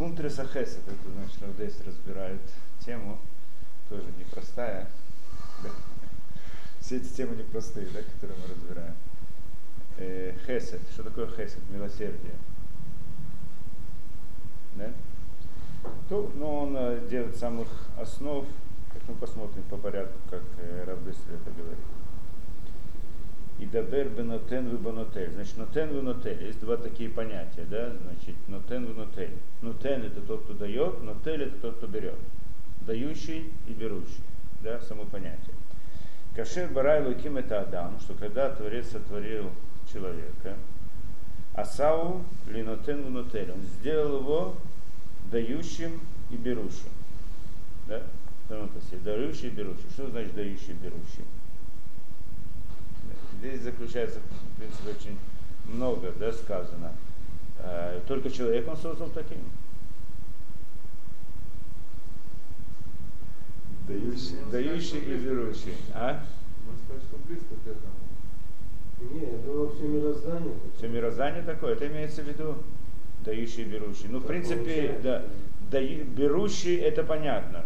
Кунтреса Хесед, это значит, здесь разбирают тему, тоже непростая. Да? Все эти темы непростые, да, которые мы разбираем. Э, хесед. Что такое хесед? Милосердие. Да? То, ну, он э, делает самых основ, как мы посмотрим по порядку, как э, Равдеслер это говорит. И дабер бенотен выбанотель. Значит, нотен вынотель. Есть два такие понятия, да? Значит, нотен вынотель. Нотен это тот, кто дает, нотель это тот, кто берет. Дающий и берущий. Да, само понятие. Кашер барай луким это Адам, что когда Творец сотворил человека, Асау линотен вынотель. Он сделал его дающим и берущим. Да? Дающий и берущий. Что значит дающий и берущий? Здесь заключается, в принципе, очень много да, сказано. Э, только человек он создал таким. Дающий, дающий и верующий. А? Можно сказать, что близко к этому. Нет, это вообще мироздание. Все мироздание такое, это имеется в виду дающий и берущий. Ну, в принципе, да, даю, берущий это понятно,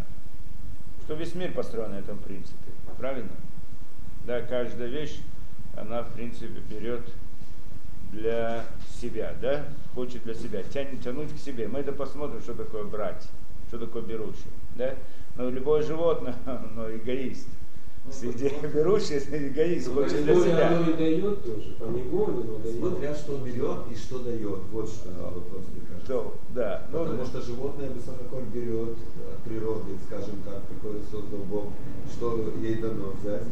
что весь мир построен на этом принципе, правильно? Да, каждая вещь она, в принципе, берет для себя, да, хочет для себя, тянет, тянуть к себе. Мы это посмотрим, что такое брать, что такое берущий, да. Но любое животное, оно эгоист. Среди берущий эгоист, хочет для себя. Оно и дает тоже, по неволе, но дает. Смотря что берет и что дает. Вот что вопрос, мне кажется. То, да, ну, Потому что животное высоко берет от природы, скажем так, какой создал Бог, что ей дано взять.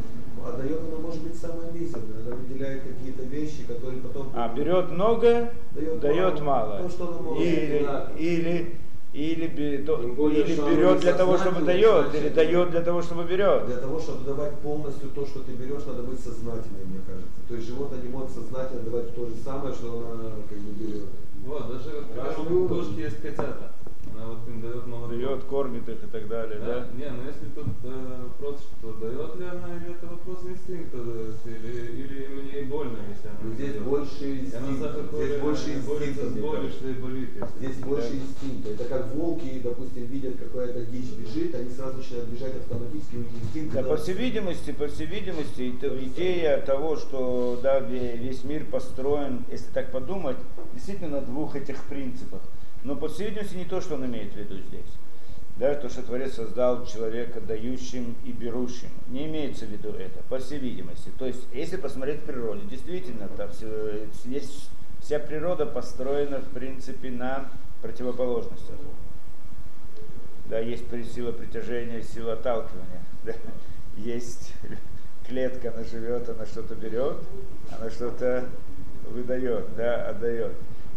А дает оно может быть самое мизерное. Она выделяет какие-то вещи, которые потом... а берет много, Дает дает мало. То, что она может. Или, или, или, или берет оно для того, чтобы дает, значит, или да. дает для того, чтобы берет. Для того, чтобы давать полностью то, что ты берешь, надо быть сознательным, мне кажется. То есть животное не может сознательно давать то же самое, что она как бы берет. Вот, даже уровни. кошки есть котята. Она вот им дает молоко. Берет, кормит их и так далее, Да? да? Не, ну если тут э, вопрос, что дает ли она, или это вопрос инстинкта, или, или мне больно, если она Ну, здесь дает. больше инстинкта. Здесь больше инстинкта, кажется. что и болит. если- Здесь больше Да. инстинкта. Это как волки, допустим, видят какая-то дичь бежит, они сразу начинают бежать автоматически, у них инстинкт. Да, по всей видимости, по всей видимости, это идея того, что да, ве- весь мир построен, если так подумать, действительно на двух этих принципах. Но по всей видимости не то, что он имеет в виду здесь. Да, то, что Творец создал человека дающим и берущим. Не имеется в виду это, по всей видимости. То есть, если посмотреть в природе, действительно, там все, есть, вся природа построена, в принципе, на противоположностях. Да, есть сила притяжения, сила отталкивания. Да. Есть клетка, она живет, она что-то берет, она что-то выдает, да, отдает.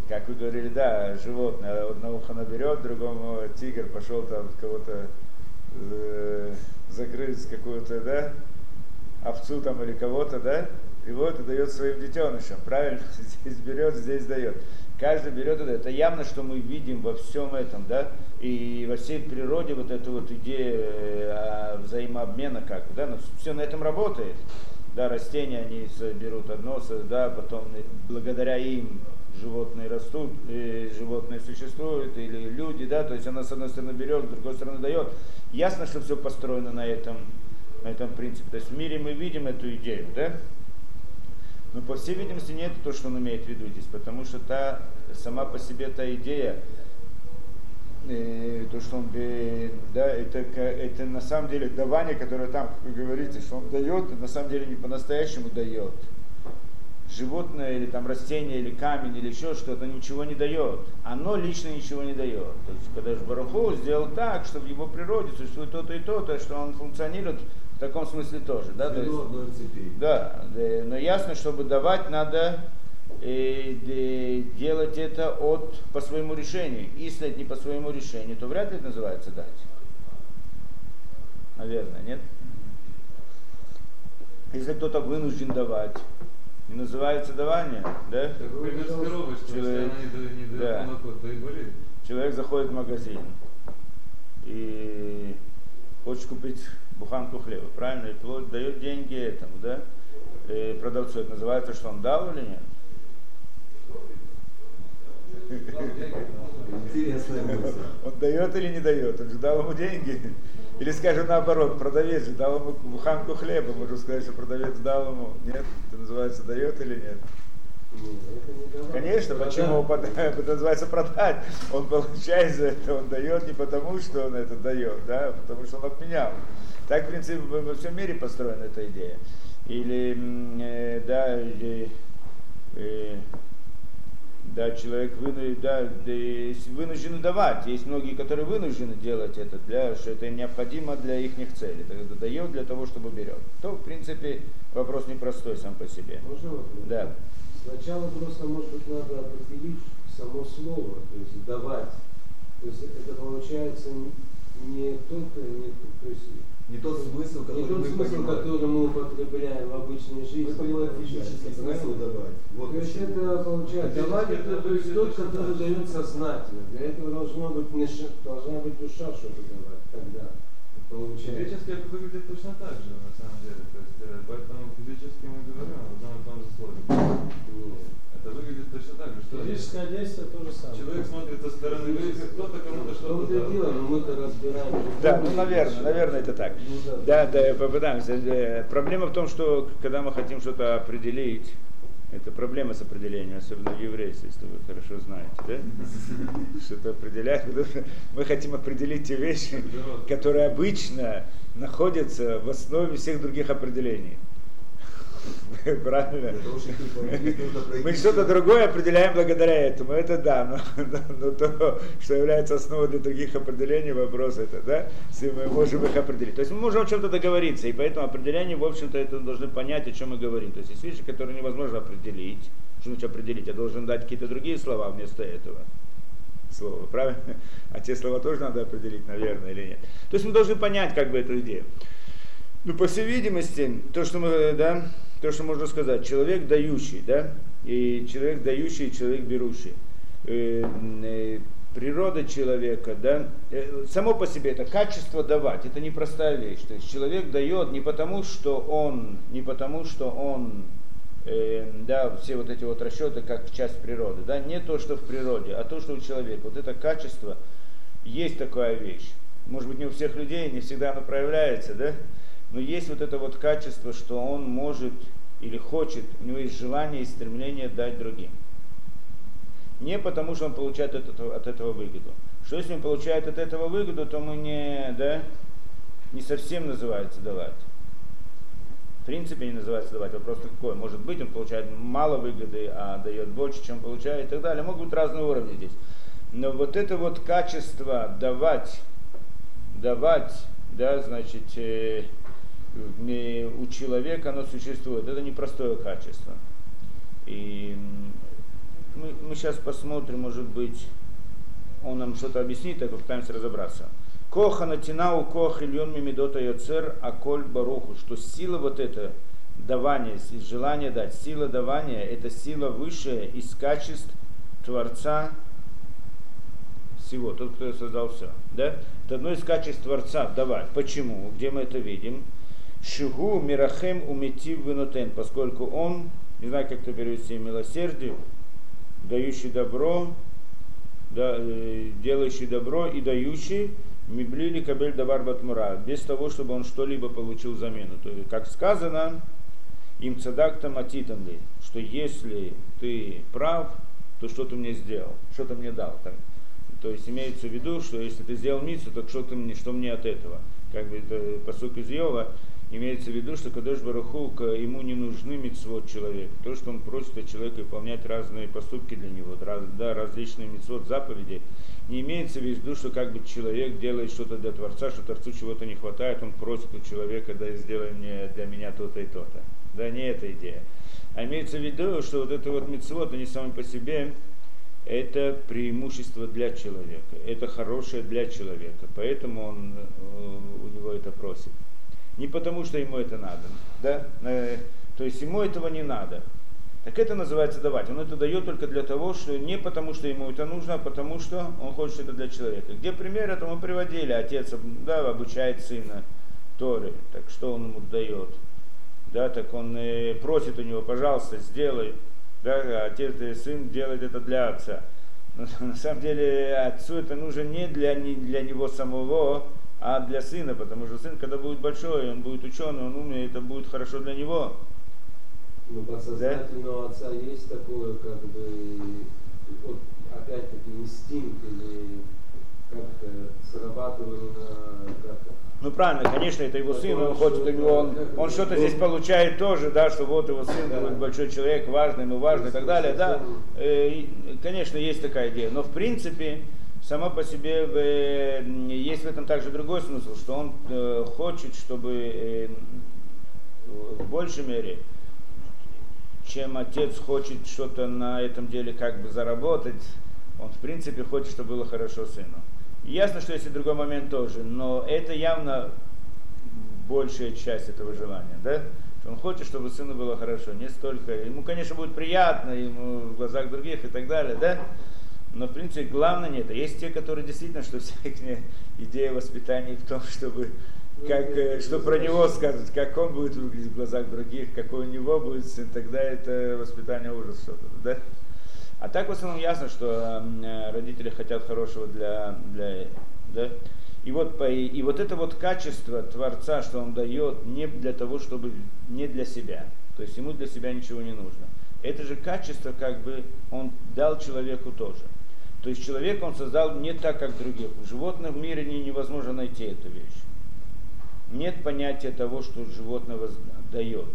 Как вы говорили, да, животное, одного она берет, другому тигр пошел там кого-то э, загрыз какую-то, да, овцу там или кого-то, да, и вот и дает своим детенышам, правильно? Здесь берет, здесь дает. Каждый берет это. Это явно, что мы видим во всем этом, да, и во всей природе вот эта вот идея э, взаимообмена как, да, но все на этом работает. Да, растения, они берут одно, да, потом э, благодаря им животные растут, и животные существуют, или люди, да, то есть она с одной стороны берет, с другой стороны дает. Ясно, что все построено на этом, на этом принципе. То есть в мире мы видим эту идею, да? Но по всей видимости не это то, что он имеет в виду здесь, потому что та, сама по себе та идея, э, то, что он, да, это, это на самом деле давание, которое там, как вы говорите, что он дает, на самом деле не по-настоящему дает. Животное или там растение, или камень, или еще что-то ничего не дает. Оно лично ничего не дает. То есть, когда же Баруху сделал так, что в его природе существует то-то и то-то, что он функционирует в таком смысле тоже. Да? То есть, да, да, но ясно, чтобы давать, надо э, де- делать это от, по своему решению. Если это не по своему решению, то вряд ли это называется дать. Наверное, нет? Если кто-то вынужден давать, не называется давание, да? Так пример с коровой, что если Человек- она не дает, не дает да. молоко, то и болит. Человек заходит в магазин и хочет купить буханку хлеба, правильно? И плоть дает деньги этому, да? И продавцу это называется, что он дал или нет? Интересная мысль. Он дает или не дает? Он же дал ему деньги. Или скажем наоборот, продавец дал ему буханку хлеба. Можно сказать, что продавец дал ему. Нет? Это называется дает или нет? Это не давать. Конечно, почему Продать. Под- это называется продать. Он получает за это, он дает не потому, что он это дает, да, а потому что он отменял. Так, в принципе, во всем мире построена эта идея. Или, э, да, или, э, да, человек вынужден, да, вынужден давать. Есть многие, которые вынуждены делать это, для, что это им необходимо для их целей. Это дает для того, чтобы берет. То, в принципе, вопрос непростой сам по себе. Можно вопрос? Да. Сначала просто, может быть, надо определить само слово, то есть давать. То есть это получается не только, не, то есть Не тот смысл, не который тот мы смысл, понимаем. который мы употребляем в обычной жизни. Мы понимаем физический смысл давать. Вот То есть это получается, давать это это то есть тот, который дает сознательно. Для этого должно быть должна быть душа, чтобы давать. Тогда получается. Физически это выглядит точно так же, на самом деле. То есть, э, поэтому физически мы говорим о одном и том же слове. Нет. Это выглядит точно так же, что Физическое действие то же самое. человек смотрит со стороны, как кто-то кому-то что-то и дело, дал. но мы-то разбираем. Да, ну, наверное, наверное, это так. Ну, Да, да, попытаемся. Э, Проблема в том, что когда мы хотим что-то определить, это проблема с определением, особенно в еврействе, если вы хорошо знаете, да? Что-то определять, мы хотим определить те вещи, которые обычно находятся в основе всех других определений. Правильно? Мы что-то другое определяем благодаря этому, это да, но, но- но то, что является основой для других определений, вопрос это, да, если мы можем их определить. То есть мы можем о чем-то договориться, и поэтому определение, в общем-то, это должны понять, о чем мы говорим. То есть есть вещи, которые невозможно определить. Что значит определить? Я должен дать какие-то другие слова вместо этого слова, правильно? А те слова тоже надо определить, наверное, или нет. То есть мы должны понять как бы эту идею. Ну, по всей видимости, то, что мы, да, то, что можно сказать, человек дающий, да, и человек дающий, и человек берущий. Э, э, природа человека, да, э, само по себе это качество давать, это непростая вещь. То есть человек дает не потому, что он, не потому, что он, да, все вот эти вот расчеты как часть природы, да, не то, что в природе, а то, что у человека. Вот это качество, есть такая вещь. Может быть, не у всех людей, не всегда оно проявляется, да? Но есть вот это вот качество, что он может или хочет, у него есть желание и стремление дать другим. Не потому, что он получает от этого, от этого выгоду. Что если он получает от этого выгоду, то мы не, да, не совсем называется давать. В принципе не называется давать. Вопрос такой. Может быть, он получает мало выгоды, а дает больше, чем получает и так далее. Могут быть разные уровни здесь. Но вот это вот качество давать, давать, да, значит, э, у человека оно существует. Это непростое качество. И мы, мы сейчас посмотрим, может быть, он нам что-то объяснит, так попытаемся разобраться. Коха натинау кох ильон мимидота йоцер аколь баруху, что сила вот эта давания, с- желание дать, сила давания, это сила высшая из качеств Творца всего, тот, кто создал все. Да? Это одно из качеств Творца давать. Почему? Где мы это видим? Шигу мирахем уметив вынутен, поскольку он, не знаю, как это перевести, милосердие, дающий добро, да, э, делающий добро и дающий миблили кабель давар батмура, без того, чтобы он что-либо получил замену. То есть, как сказано, им цадактам атитанли, что если ты прав, то что ты мне сделал, что ты мне дал. Так, то есть имеется в виду, что если ты сделал мицу, то что, ты мне, что мне от этого? Как бы это посук из Иова, имеется в виду, что Кадош Баруху, к- ему не нужны мицвод человека. То, что он просит от человека выполнять разные поступки для него, да, различные мицвод, заповеди, не имеется в виду, что как бы человек делает что-то для Творца, что Творцу чего-то не хватает, он просит у человека, да, сделай мне для меня то-то и то-то. Да, не эта идея. А имеется в виду, что вот это вот мицвод, они сами по себе, это преимущество для человека, это хорошее для человека, поэтому он э, у него это просит. Не потому, что ему это надо, да? Э, то есть ему этого не надо. Так это называется давать. Он это дает только для того, что не потому, что ему это нужно, а потому, что он хочет это для человека. Где пример, это мы приводили, отец да, обучает сына Торы, так что он ему дает? Да, так он э, просит у него, пожалуйста, сделай, да, отец и сын делает это для отца. Но на самом деле отцу это нужно не для, не для него самого, а для сына, потому что сын, когда будет большой, он будет ученый, он умный, это будет хорошо для него. Но подсознательно у отца есть такое, как бы, вот, опять-таки, инстинкт или как-то срабатывает на как-то Ну правильно, конечно, это его сын, он хочет, он, как он что-то ну, здесь получает тоже, да, что вот его сын Да. большой человек, важный, ему важный и так далее, да. Э, и, Конечно, есть такая идея, но в принципе, само по себе э, есть в этом также другой смысл, что он э, хочет, чтобы э, в большей мере, чем отец хочет что-то на этом деле как бы заработать, он в принципе хочет, чтобы было хорошо сыну. Ясно, что есть и другой момент тоже, но это явно большая часть этого желания, да? Он хочет, чтобы сыну было хорошо, не столько. Ему, конечно, будет приятно, ему в глазах других и так далее, да? Но, в принципе, главное не это. Есть те, которые действительно, что вся их идея воспитания в том, чтобы как, э, что про него скажут, как он будет выглядеть в глазах других, какой у него будет сын, тогда это воспитание ужас что-то, да? А так в основном ясно, что э, родители хотят хорошего для, для да? И вот, по- и вот это вот качество Творца, что он дает, не для того, чтобы, не для себя. То есть ему для себя ничего не нужно. Это же качество, как бы, он дал человеку тоже. То есть человека он создал не так, как других. В животном мире не- невозможно найти эту вещь. Нет понятия того, что животное воз- дает.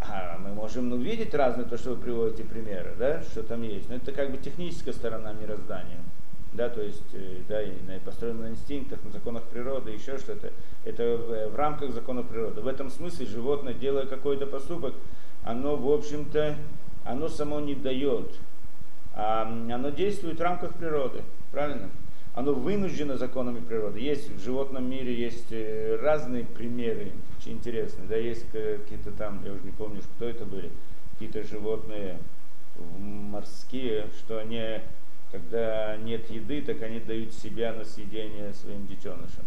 А мы можем увидеть разные, то, что вы приводите примеры, да, что там есть. Но это как бы техническая сторона мироздания. Да, то есть, э, да, и построено на инстинктах, на законах природы, еще что-то. Это в, в рамках законов природы. В этом смысле животное, делая какой-то поступок, оно, в общем-то, оно само не дает, оно действует в рамках природы. Правильно? Оно вынуждено законами природы. Есть в животном мире есть э, разные примеры, очень интересные. Да, есть какие-то там, я уже не помню, кто это были, какие-то животные морские, что они, когда нет еды, так они дают себя на съедение своим детенышам.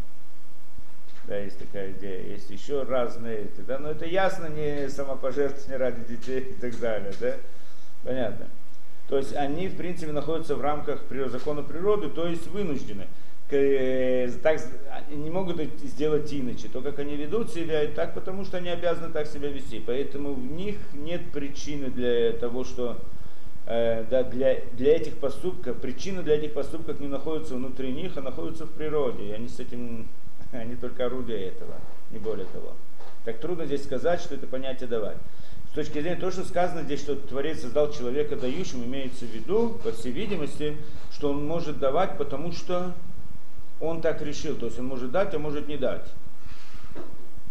Да, есть такая идея. Есть еще разные, да, но это ясно не самопожертвование ради детей и так далее, да? Понятно. То есть они, в принципе, находятся в рамках закона природы, то есть вынуждены. Э, Так, не могут сделать иначе. То, как они ведут себя, и так, потому что они обязаны так себя вести. Поэтому в них нет причины для того, что э, да, для, для этих поступков, причина для этих поступков не находится внутри них, а находится в природе. И они с этим, они только орудия этого, не более того. Так трудно здесь сказать, что это понятие давать. Точки зрения того, что сказано здесь, что Творец создал человека дающим, имеется в виду, по всей видимости, что он может давать, потому что он так решил. То есть он может дать, а может не дать.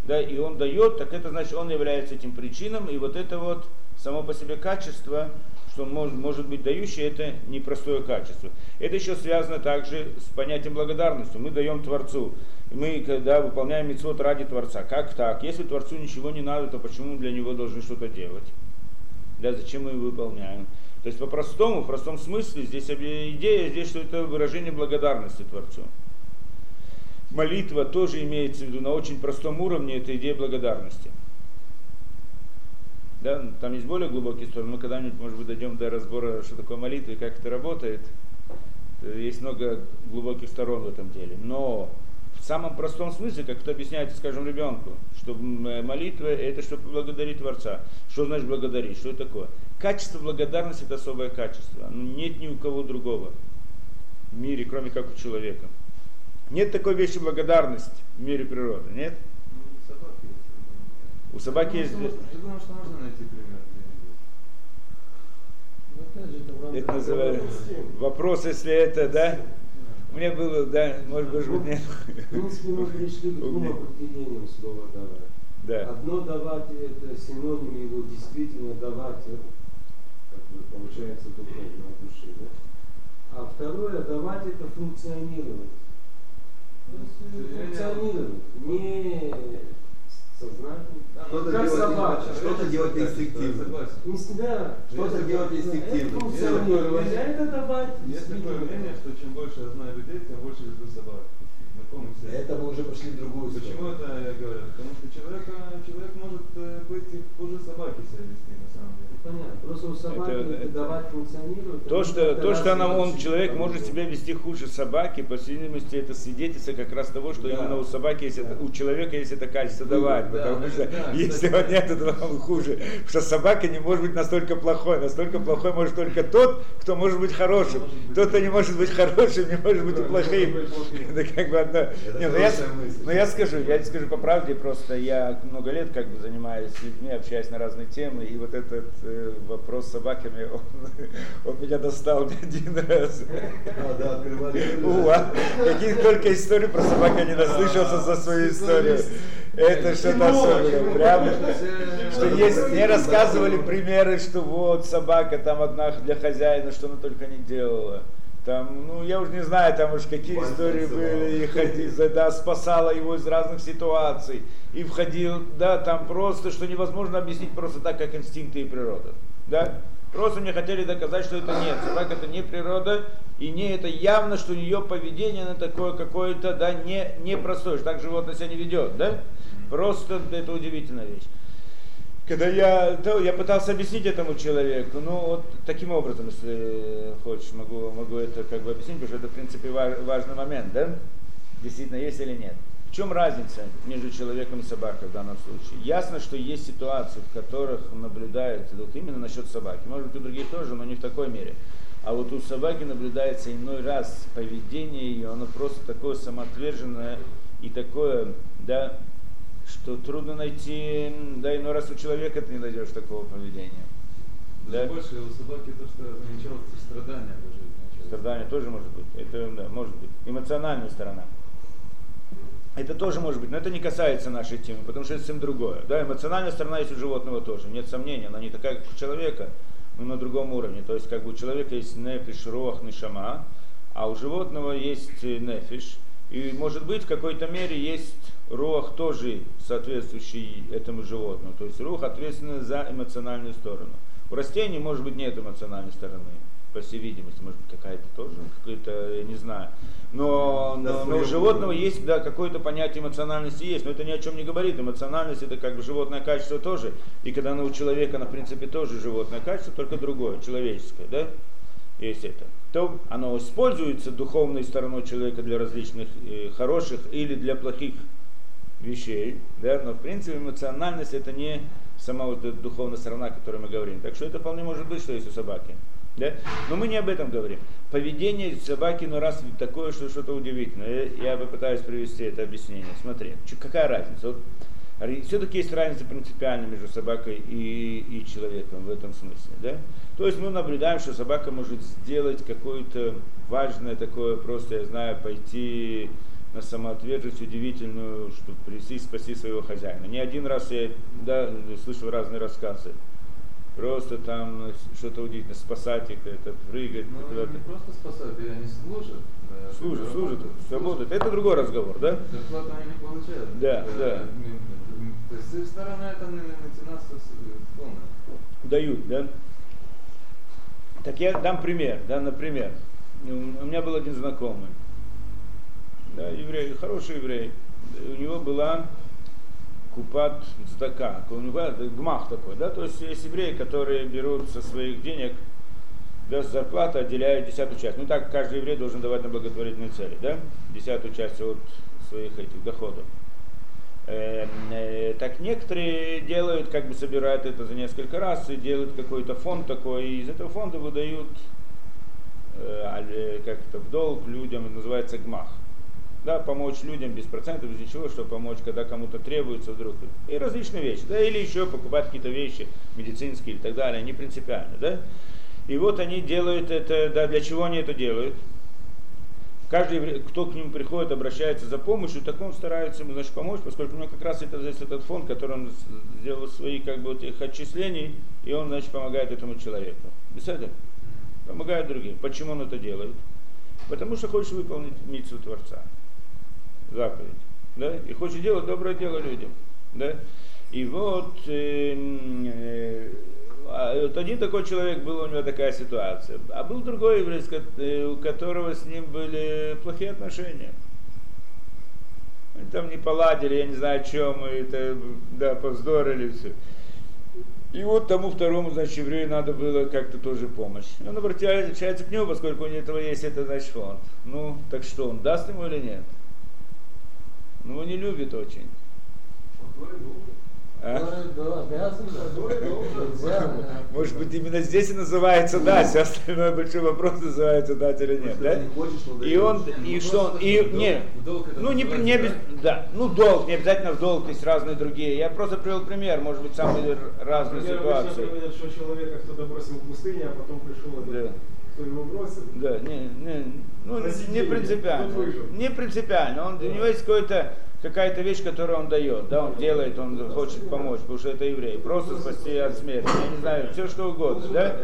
Да, и он дает, так это значит, он является этим причином, и вот это вот само по себе качество, что может, может быть дающий, это непростое качество. Это еще связано также с понятием благодарности. Мы даем Творцу. Мы, когда выполняем митцвот ради Творца. Как так? Если Творцу ничего не надо, то почему для него должны что-то делать? Да, зачем мы выполняем? То есть по-простому, в простом смысле, здесь идея здесь, что это выражение благодарности Творцу. Молитва тоже имеется в виду на очень простом уровне, это идея благодарности. Да, там есть более глубокие стороны, мы когда-нибудь, может быть, дойдем до разбора, что такое молитва и как это работает. Э, Есть много глубоких сторон в этом деле. Но в самом простом смысле, как это объясняется, скажем, ребенку, что э, молитва это чтобы поблагодарить Творца. Что значит благодарить? Что это такое? Качество благодарности это особое качество. Оно нет ни у кого другого в мире, кроме как у человека. Нет такой вещи благодарность в мире природы, нет? Ну, собаки есть. я думаю. У собаки Я есть... Я думаю, что можно найти пример. Ну, опять же, это в рамках Это называется вопрос, если это, да? У меня было, да, может быть, нет. В принципе, мы пришли к двум определениям слова давать. Да. Одно давать это синоним его действительно давать, э, как бы получается духовно от души, да? А второе давать это функционировать. Э, Функционировать, не. Что-то Как делать, что-то делать инстинктивно. Всегда. Что-то делать инстинктивно. Это функционировать, а это давать Есть такое мнение, что чем больше я знаю людей, тем больше люблю собак. Это мы уже пошли в другую Почему сторону. это говорят? Потому что человек, человек может э, быть хуже собаки себя вести на самом деле. Понятно. просто у собаки Это- это, это- давать функционирует. То, что, то, что она, он, человек может себя вести хуже собаки, по всей видимости, это свидетельство как раз того, что Да. именно у собаки есть это, Да. у человека есть это качество Выбор, давать, да, потому да, что да, если кстати. он нет, то он хуже. Потому что собака не может быть настолько плохой, настолько плохой может только тот, кто может быть хорошим. Тот, кто не может быть хорошим, не может быть и Да, плохим. не может быть плохим. Это как бы Это Не, ну я, ну я скажу, я скажу по правде, просто я много лет как бы занимаюсь людьми, общаюсь на разные темы, и вот этот э, вопрос с собаками, он, он меня достал не один раз. А, да, открывали. Уа, каких только историй про собак я не наслышался за свою историю. Это что-то особенное. Прям, что есть, мне рассказывали примеры, что вот собака там одна для хозяина, что она только не делала. Там, ну, я уже не знаю, там уж какие истории были, и ходи, за- да, спасала его из разных ситуаций. И входил, да, там просто, что невозможно объяснить просто так, как инстинкты и природа. Да? Просто мне хотели доказать, что это нет. Собака это не природа, и не это явно, что у нее поведение на такое какое-то, да, не, непростое, что так животное себя не ведет, да? Просто это удивительная вещь. Когда я, то, я пытался объяснить этому человеку, ну вот таким образом, если хочешь, могу, могу это как бы объяснить, потому что это в принципе ва- важный момент, да? Действительно есть или нет. В чем разница между человеком и собакой в данном случае? Ясно, что есть ситуации, в которых наблюдается, вот именно насчет собаки, может быть у других тоже, но не в такой мере. А вот у собаки наблюдается иной раз поведение ее, оно просто такое самоотверженное и такое, да, что трудно найти, да, иной раз у человека ты не найдешь такого поведения. Даже Да? больше у собаки то, что замечал, это страдания даже. Страдание тоже может быть. Это, да, может быть. Эмоциональная сторона. Это тоже может быть, но это не касается нашей темы, потому что это совсем другое. Да, эмоциональная сторона есть у животного тоже, нет сомнений, она не такая, как у человека, но на другом уровне. То есть, как бы у человека есть нефиш, рох, нишама, а у животного есть э, нефиш. И, может быть, в какой-то мере есть рох тоже соответствующий этому животному. То есть рух ответственный за эмоциональную сторону. У растений, может быть, нет эмоциональной стороны, по всей видимости, может быть, какая-то тоже, какая-то, я не знаю. Но, но, но у животного есть да, какое-то понятие эмоциональности есть, но это ни о чем не говорит. Эмоциональность это как бы животное качество тоже. И когда она у человека, она в принципе тоже животное качество, только другое, человеческое, да? Есть это. То оно используется духовной стороной человека для различных э, хороших или для плохих вещей, да, но в принципе эмоциональность это не сама вот эта духовная сторона, о которой мы говорим. Так что это вполне может быть, что есть у собаки. Да? Но мы не об этом говорим. Поведение собаки, ну раз такое, что что-то удивительное. Я, я попытаюсь привести это объяснение. Смотри, какая разница? Вот, все-таки есть разница принципиальная между собакой и, и человеком в этом смысле. Да? То есть мы наблюдаем, что собака может сделать какое-то важное такое, просто, я знаю, пойти на самоотверженность удивительную, чтобы прийти и спасти своего хозяина. Не один раз я да, слышал разные рассказы. Просто там что-то удивительное, спасать их, это прыгать, Ну, куда-то. не просто спасают, и они служат. да, Служат, служат, работают. Это другой разговор, да? Зарплату они не получают. Да, Э, да. м, То есть с их стороны это меценатство с- полное. дают, да? Так я дам пример, да, например. У меня был один знакомый, да, еврей, хороший еврей. У него была купат цдака, у него гмах такой, да, то есть есть евреи, которые берут со своих денег, с зарплаты отделяют десятую часть. Ну так каждый еврей должен давать на благотворительные цели, да, десятую часть от своих этих доходов. Эм, э, так некоторые делают, как бы собирают это за несколько раз и делают какой-то фонд такой, и из этого фонда выдают э, э, как это в долг людям, называется гмах. Да, помочь людям без процентов, без ничего, чтобы помочь, когда кому-то требуется вдруг. И различные вещи, да, или еще покупать какие-то вещи медицинские и так далее, не принципиально, да. И вот они делают это, да, для чего они это делают? Каждый, кто к ним приходит, обращается за помощью, так он старается ему значит, помочь, поскольку у него как раз это здесь этот фонд, который он сделал свои как бы, вот этих отчислений, и он значит, помогает этому человеку. Беседа? Помогает другим. Почему он это делает? Потому что хочет выполнить миссию Творца. Заповедь. Да? И хочет делать доброе дело людям. Да? И вот, эм, э, а вот один такой человек был, у него такая ситуация. А был другой еврей, э, у которого с ним были плохие отношения. Они там не поладили, я не знаю о чем, и это, да, повздорили все. И вот тому второму, значит, еврею надо было как-то тоже помощь. Он обращается к нему, поскольку у этого есть это, значит, фонд. Ну, так что, он даст ему или нет? Ну, не любит очень. А? Да. Может быть, именно здесь и называется дать, все остальное большой вопрос называется дать или нет, да? И он, и что он, и, не, ну не, при- не да, ну долг, не обязательно в долг, есть разные другие. Я просто привел пример, может быть, самые р- разные Например, ситуации. приводят, что человека кто-то бросил в пустыне, а потом пришел этот, Да. Кто его бросил. Да, не, не, ну, не принципиально. Не принципиально. Он, у него есть какой-то какая-то вещь, которую он дает, да, он делает, он хочет помочь, потому что это еврей. Просто спасти от смерти, я не знаю, все что угодно, да?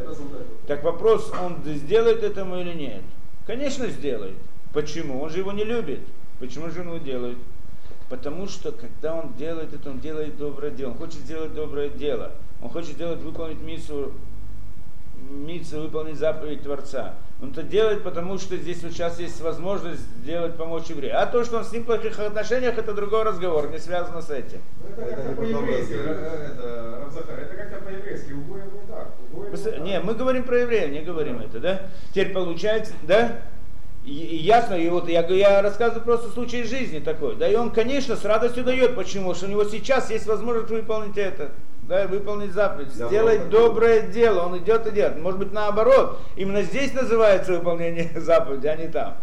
Так вопрос, он сделает этому или нет? Конечно, сделает. Почему? Он же его не любит. Почему же он его делает? Потому что, когда он делает это, он делает доброе дело. Он хочет сделать доброе дело. Он хочет сделать, выполнить миссию, миссию, выполнить заповедь Творца. Он это делает, потому что здесь вот сейчас есть возможность сделать, помочь еврею. А то, что он с ним в плохих отношениях, это другой разговор, не связано с этим. Ну, Это Это как-то не по-еврейски, э, это, как-то по-еврейски, угоем не так. не мы говорим про евреев, не говорим это, да? Теперь получается, да? И, и ясно, и вот я, я рассказываю просто случай из жизни такой, да, и он, конечно, с радостью дает, почему? Потому что у него сейчас есть возможность выполнить это, да, выполнить заповедь, сделать доброе дело, он идет и делает. Может быть, наоборот, именно здесь называется выполнение заповеди, а не там.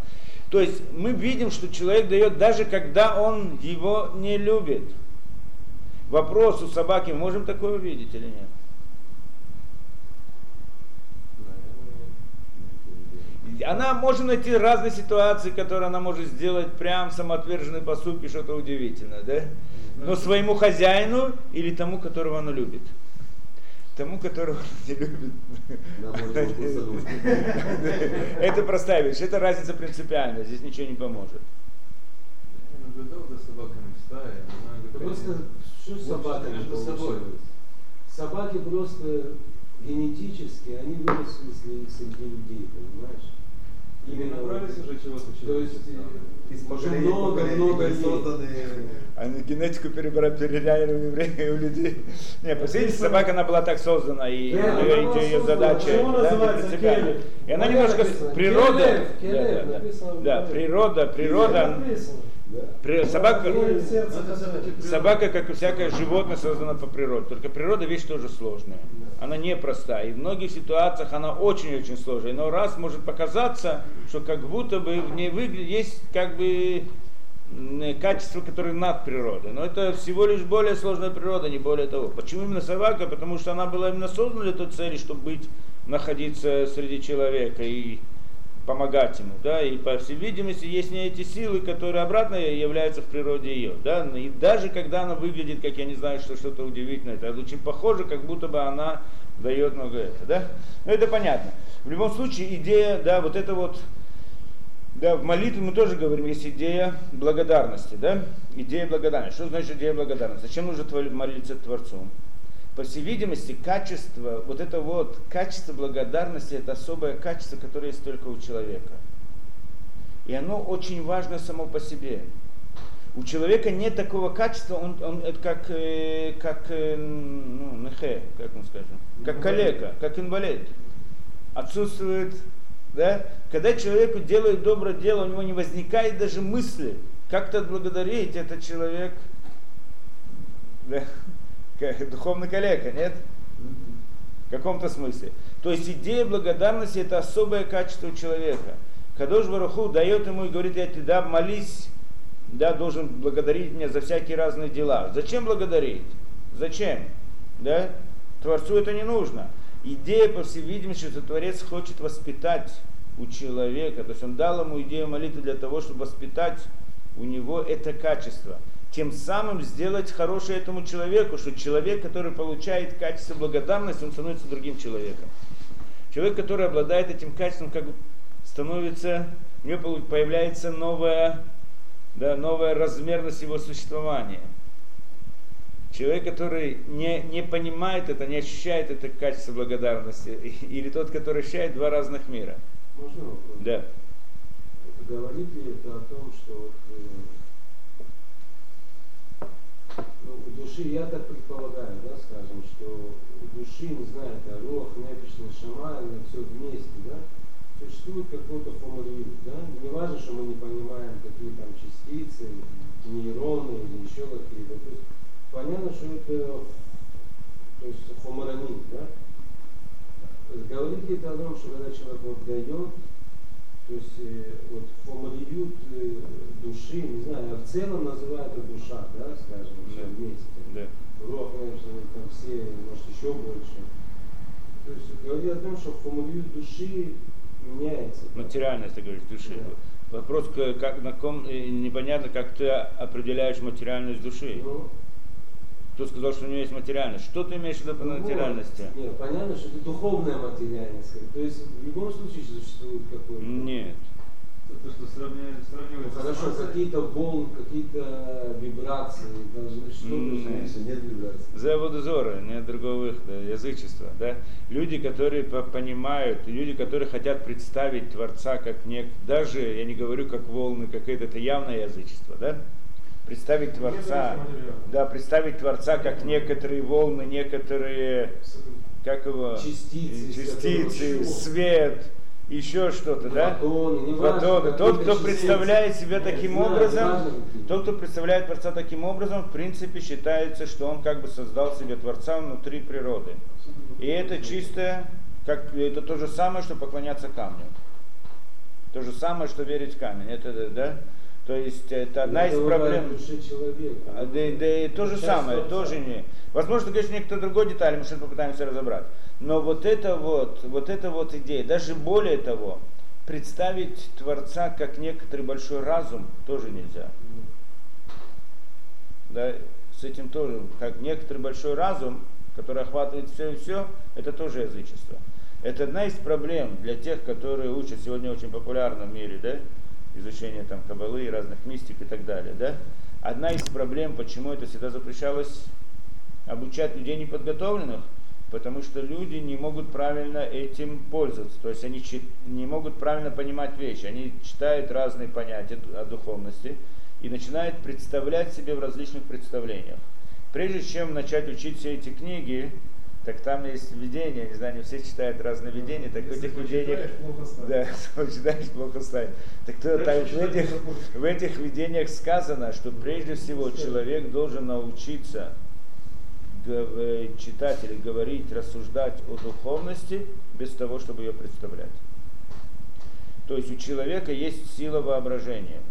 То есть мы видим, что человек дает даже когда он его не любит. Вопрос у собаки, можем такое увидеть или нет? Она может найти разные ситуации, которые она может сделать прям самоотверженные поступки, что-то удивительное, да? Но своему хозяину или тому, которого она любит? Тому, которого она не любит. Это простая вещь, это разница принципиальная, здесь ничего не поможет. Я наблюдал за собаками в стае, Просто что с собаками между собой. Собаки просто генетически, они выросли среди людей, понимаешь? И не набрались уже чего-то То есть, Из в много, много созданы Они генетику перебирают, переняли у евреев, у людей. Не, посмотрите, собака, она была так создана, и Да, ее, она была ее создана. задача Почему да, называется келев? И она немножко, написано. природа, Келев, да, келев, да, да, Библии. природа, природа, Написано. Да, собака, природа. собака, как и всякое животное, создана по природе. Только природа вещь тоже сложная. Она непростая. И в многих ситуациях она очень-очень сложная. Но раз может показаться, что как будто бы в ней выглядит, есть как бы качества, которые над природой. Но это всего лишь более сложная природа, не более того. Почему именно собака? Потому что она была именно создана для той цели, чтобы быть, находиться среди человека и помогать ему, да, и по всей видимости есть не эти силы, которые обратно являются в природе ее, да, и даже когда она выглядит, как я не знаю, что что-то удивительное, это очень похоже, как будто бы она дает много это, да, ну это понятно. В любом случае идея, да, вот это вот, да, в молитве мы тоже говорим, есть идея благодарности, да, идея благодарности. Что значит идея благодарности? Зачем нужно молиться Творцу? По всей видимости, качество, вот это вот качество благодарности, это особое качество, которое есть только у человека. И оно очень важно само по себе. У человека нет такого качества, он, он это как, э, как э, ну, нехе, как он скажем, как калека, как инвалид. Отсутствует, да? Когда человеку делают доброе дело, у него не возникает даже мысли, как-то отблагодарить этот человек, да? Духовный коллега, нет? В каком-то смысле. То есть идея благодарности это особое качество человека. Кадош Баруху дает ему и говорит, я тебе да, молись, да, должен благодарить меня за всякие разные дела. Зачем благодарить? Зачем? Да? Творцу это не нужно. Идея, по всей видимости, что Творец хочет воспитать у человека, то есть он дал ему идею молитвы для того, чтобы воспитать у него это качество. Тем самым сделать хорошее этому человеку, что человек, который получает качество благодарности, он становится другим человеком. Человек, который обладает этим качеством, как становится, у него появляется новая, да, новая размерность его существования. Человек, который не, не понимает это, не ощущает это качество благодарности, или тот, который ощущает два разных мира. Можно вопрос? Да. Говорит ли это о том, что вот, э, ну, у души, я так предполагаю, да, скажем, что у души, не знаю, это рох, нефиш, нешама, это все вместе, да, существует какой-то хоморьют, да, не важно, что мы не понимаем, какие там частицы, нейроны или еще какие-то, то есть понятно, что это то есть хоморамин, да, говорит это о том, что когда человек вот дает, то есть э, вот хомориют э, души, не знаю, а в целом называют это душа, да, скажем, Да. вместе. Да. Рох, конечно, там все, может еще больше. То есть говорит о том, что хомориют души меняется. Материальность, ты говоришь, души. Да. Вопрос, как, на ком, непонятно, как ты определяешь материальность души. Ну, Кто сказал, что у него есть материальность? Что ты имеешь в виду по ну, материальности? Нет, понятно, что это духовная материальность. То есть в любом случае существует какой-то. Нет. То, что сравнивали, Ну, хорошо, какие-то волны, какие-то вибрации должны что-то М, же- Если нет вибрации. Заводозора, нет другого выхода, язычество. Да? Люди, которые по- понимают, люди, которые хотят представить Творца как нек, даже, я не говорю как волны, как это, это явное язычество. Да? Представить Творца, да, представить Творца как некоторые волны, некоторые, как его, Частицы, частицы которые- свет, еще что-то, да? Фотоны, Фотоны. Тот, кто частицы. представляет себя таким образом, тот, кто представляет Творца таким образом, в принципе считается, что он как бы создал себе Творца внутри природы. И это чисто, как, это то же самое, что поклоняться камню. То же самое, что верить в камень. Это, да? То есть это одна из проблем. А, Да, да и то же самое, тоже не. Возможно, конечно, некоторые другой детали, мы сейчас попытаемся разобрать. Но вот это вот, вот эта вот идея, даже более того, представить Творца как некоторый большой разум тоже нельзя. Да, с этим тоже, как некоторый большой разум, который охватывает все и все, это тоже язычество. Это одна из проблем для тех, которые учат сегодня очень популярно в мире, да, изучение там кабалы и разных мистик и так далее, да. Одна из проблем, почему это всегда запрещалось обучать людей неподготовленных, потому что люди не могут правильно этим пользоваться, то есть они не могут правильно понимать вещи, они читают разные понятия о духовности и начинают представлять себе в различных представлениях. Прежде чем начать учить все эти книги, так там есть видения, не знаю, не все читают разные видения, так в этих видениях... Да, читаешь, плохо станет. Так то, так, в, этих, в этих видениях сказано, что прежде всего человек должен научиться э, читать или говорить, рассуждать о духовности без того, чтобы ее представлять. То есть у человека есть сила воображения.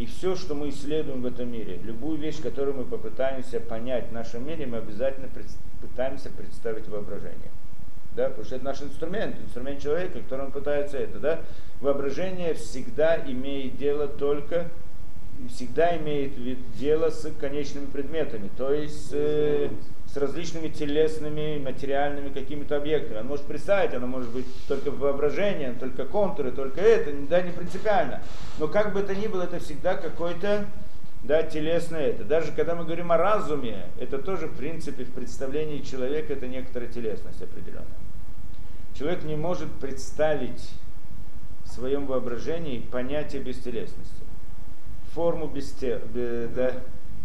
И все, что мы исследуем в этом мире, любую вещь, которую мы попытаемся понять в нашем мире, мы обязательно пытаемся представить воображение. Да, потому что это наш инструмент, инструмент человека, которым пытается это. Да? Воображение всегда имеет дело только, всегда имеет дело с конечными предметами, то есть э, с различными телесными, материальными какими-то объектами. Он может представить, оно может быть только воображение, только контуры, только это, да, не принципиально. Но как бы это ни было, это всегда какой-то да, телесное это. Даже когда мы говорим о разуме, это тоже в принципе в представлении человека это некоторая телесность определенная. Человек не может представить в своем воображении понятие бестелесности. Форму без тела, да,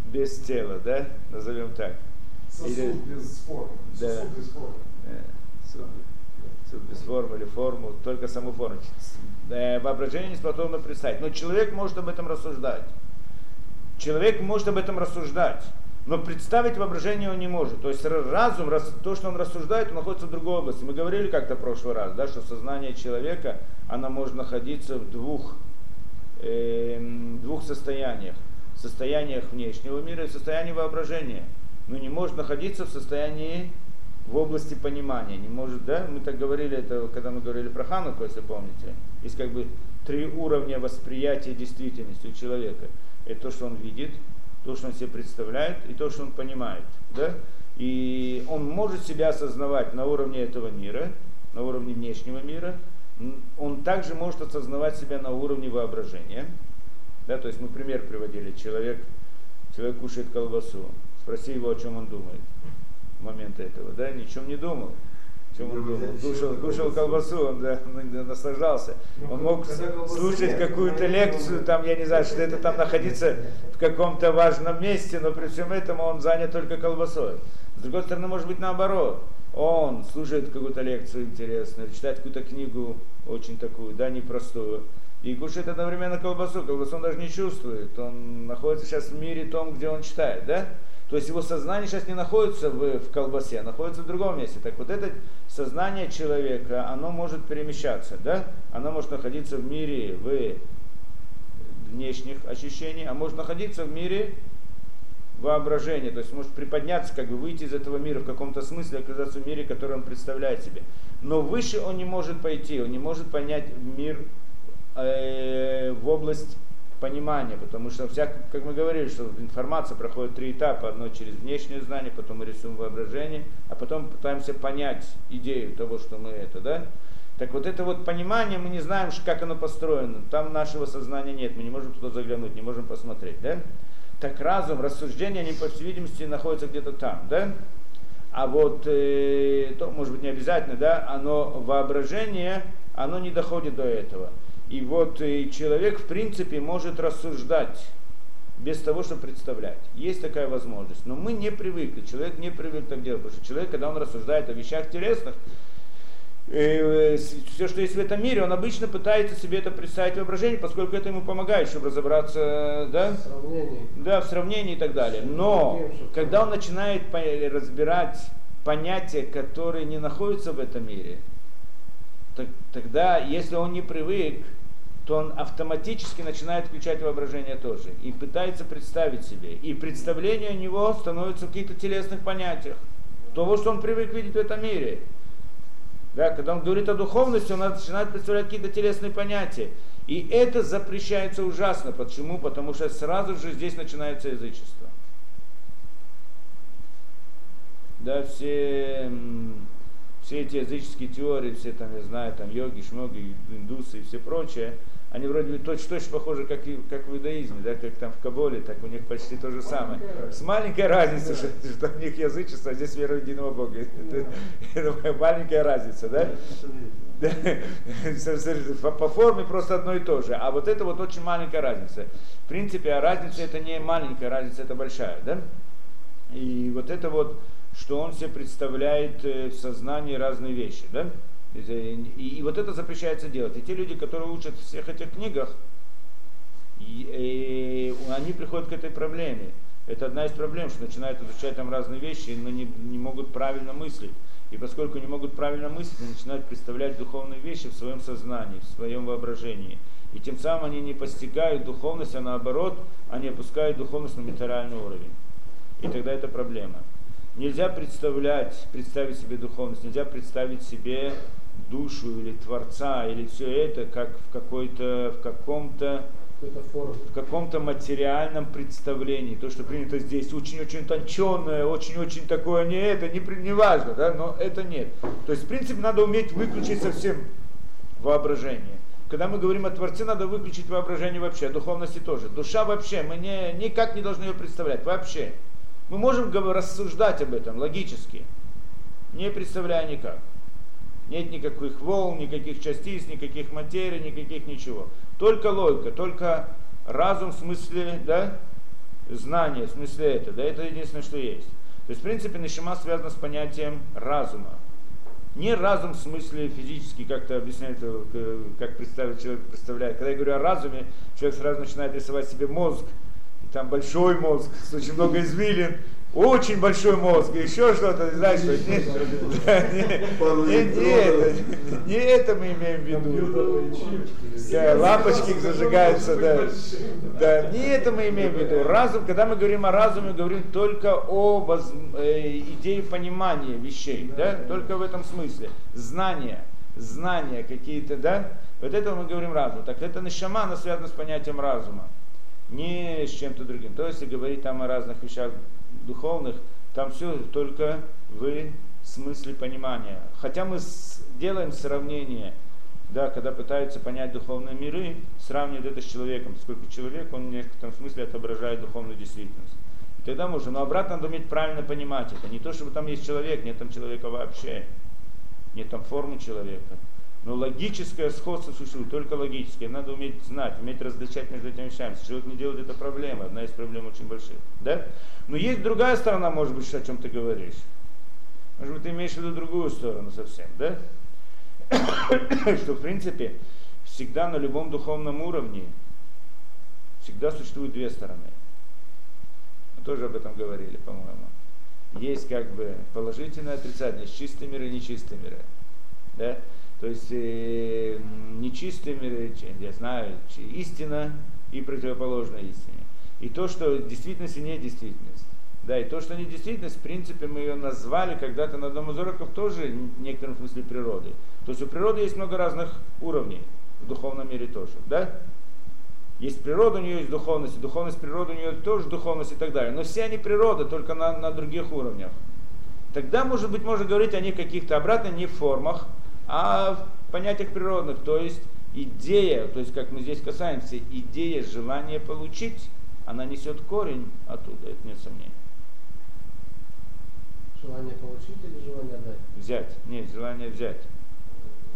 без тела, да, назовем так. Или- Сосуд без формы. Да. Сосуд без формы. Э, суд, суд без формы или форму, только саму форму. Э, Воображение не способно представить. Но человек может об этом рассуждать. Человек может об этом рассуждать, но представить воображение он не может. То есть ра- разум, то, что он рассуждает, он находится в другой области. Мы говорили как-то в прошлый раз, да, что сознание человека, оно может находиться в двух, эм, двух состояниях. В состояниях внешнего мира и в состоянии воображения. Но не может находиться в состоянии в области понимания. Не может, да? Мы так говорили, это когда мы говорили про Хануку, если помните. Есть как бы три уровня восприятия действительности у человека. Это то, что он видит, то, что он себе представляет, и то, что он понимает. Да? И он может себя осознавать на уровне этого мира, на уровне внешнего мира. Он также может осознавать себя на уровне воображения. Да, то есть мы пример приводили. Человек, человек кушает колбасу. Спроси его, о чем он думает в момент этого. Да, ни о чем не думал. чем он Ну, думал. Кушал, кушал колбасу. он да, наслаждался. Ну, Он мог слушать какую-то лекцию, там, я не знаю, что это там находиться в каком-то важном месте, но при всем этом он занят только колбасой. С другой стороны, может быть наоборот. Он слушает какую-то лекцию интересную, читает какую-то книгу очень такую, да, непростую. И кушает одновременно колбасу. Колбасу он даже не чувствует. Он находится сейчас в мире том, где он читает, да? То есть его сознание сейчас не находится в, в колбасе, а находится в другом месте. Так вот это сознание человека, оно может перемещаться, да? Оно может находиться в мире в внешних ощущений, а может находиться в мире воображения, то есть может приподняться, как бы выйти из этого мира в каком-то смысле, оказаться в мире, который он представляет себе. Но выше он не может пойти, он не может понять мир э, в область понимания, потому что, вся, как мы говорили, что информация проходит три этапа. Одно через внешнее знание, потом мы рисуем воображение, а потом пытаемся понять идею того, что мы это, да? Так вот это вот понимание, мы не знаем, как оно построено. Там нашего сознания нет, мы не можем туда заглянуть, не можем посмотреть, да? Так разум, рассуждения, они, по всей видимости, находятся где-то там, да? А вот, э, то, может быть, не обязательно, да, оно воображение, оно не доходит до этого. И вот э, человек, в принципе, может рассуждать без того, чтобы представлять. Есть такая возможность. Но мы не привыкли, человек не привык так делать, потому что человек, когда он рассуждает о вещах телесных, все, что есть в этом мире, он обычно пытается себе это представить в воображении, поскольку это ему помогает, чтобы разобраться, да, Сравнение. да, в сравнении и так далее. Но когда он начинает разбирать понятия, которые не находятся в этом мире, тогда, если он не привык, то он автоматически начинает включать воображение тоже и пытается представить себе. И представление у него становится в каких-то телесных понятиях. Того, что он привык видеть в этом мире. Да, когда он говорит о духовности, он начинает представлять какие-то телесные понятия. И это запрещается ужасно. Почему? Потому что сразу же здесь начинается язычество. Да, все, все эти языческие теории, все там, я знаю, там йоги, шмоги, индусы и все прочее, они вроде бы точно, точно похожи, как, и, как в иудаизме, да, как там в Каболе, так у них почти то же самое. С маленькой разницей, что, что у них язычество, а здесь вера в единого Бога. Это, маленькая разница, да? По форме просто одно и то же. А вот это вот очень маленькая разница. В принципе, а разница это не маленькая разница, это большая, да? И вот это вот, что он себе представляет э, в сознании разные вещи, да? И, и вот это запрещается делать. И те люди, которые учат в всех этих книгах, и, э, они приходят к этой проблеме. Это одна из проблем, что начинают изучать там разные вещи, но не, не могут правильно мыслить. И поскольку не могут правильно мыслить, они начинают представлять духовные вещи в своем сознании, в своем воображении. И тем самым они не постигают духовность, а наоборот, они опускают духовность на материальный уровень. И тогда это проблема. Нельзя представлять, представить себе духовность, нельзя представить себе душу или Творца, или все это, как в какой-то, в каком-то в каком-то материальном представлении. То, что принято здесь, очень-очень тонченное, очень-очень такое, не это, не, не важно, да, но это нет. То есть, в принципе, надо уметь выключить совсем воображение. Когда мы говорим о Творце, надо выключить воображение вообще, о духовности тоже. Душа вообще, мы не, никак не должны ее представлять, вообще. Мы можем рассуждать об этом логически, не представляя никак. Нет никаких волн, никаких частиц, никаких материй, никаких ничего. Только логика, только разум в смысле, да, знание, в смысле это, да, это единственное, что есть. То есть, в принципе, Нишима связана с понятием разума. Не разум в смысле физически, как-то объясняет, э, как представить человек представляет. Когда я говорю о разуме, человек сразу начинает рисовать себе мозг, там большой мозг очень много извилин, очень большой мозг, и еще что-то, знаю, что не, да, не, не, это, мы имеем в виду. Да, лампочки зажигаются, да. Да, не это мы имеем в виду. Разум, когда мы говорим о разуме, говорим только о воз- э, идее понимания вещей, да, только в этом смысле. Знания, знания какие-то, да, вот это мы говорим разум. Так это нишама, она связана с понятием разума, не с чем-то другим. То есть, если говорить там о разных вещах духовных, там все только в смысле понимания. Хотя мы делаем сравнение да, когда пытаются понять духовные миры, сравнивают это с человеком, поскольку человек, он в некотором смысле отображает духовную действительность. И тогда можно, но обратно надо уметь правильно понимать это. Не то, чтобы там есть человек, нет там человека вообще. нет там формы человека. Но логическое сходство существует, только логическое. Надо уметь знать, уметь различать между этими вещами. Если человек не делает, это проблема, одна из проблем очень больших. Да? Но есть другая сторона, может быть, о чем ты говоришь. Может быть, ты имеешь в виду другую сторону совсем, да? Что, в принципе, всегда на любом духовном уровне всегда существуют две стороны. Мы тоже об этом говорили, по-моему. Есть как бы положительное отрицательное, чистые миры и нечистые миры. Да? То есть э, нечистые миры, я знаю, истина и противоположная истине. И то, что действительность и не действительность. Да, и то, что не действительность, в принципе, мы ее назвали когда-то на одном из уроков тоже в некотором смысле природы. То есть у природы есть много разных уровней, в духовном мире тоже. Да? Есть природа, у нее есть духовность, и духовность природы у нее тоже духовность и так далее. Но все они природа, только на, на других уровнях. Тогда, может быть, можно говорить о них каких-то обратно не в формах, а в понятиях природных. То есть идея, то есть как мы здесь касаемся, идея желания получить, она несет корень оттуда, это нет сомнений. Желание получить или желание дать? Взять. Нет, желание взять.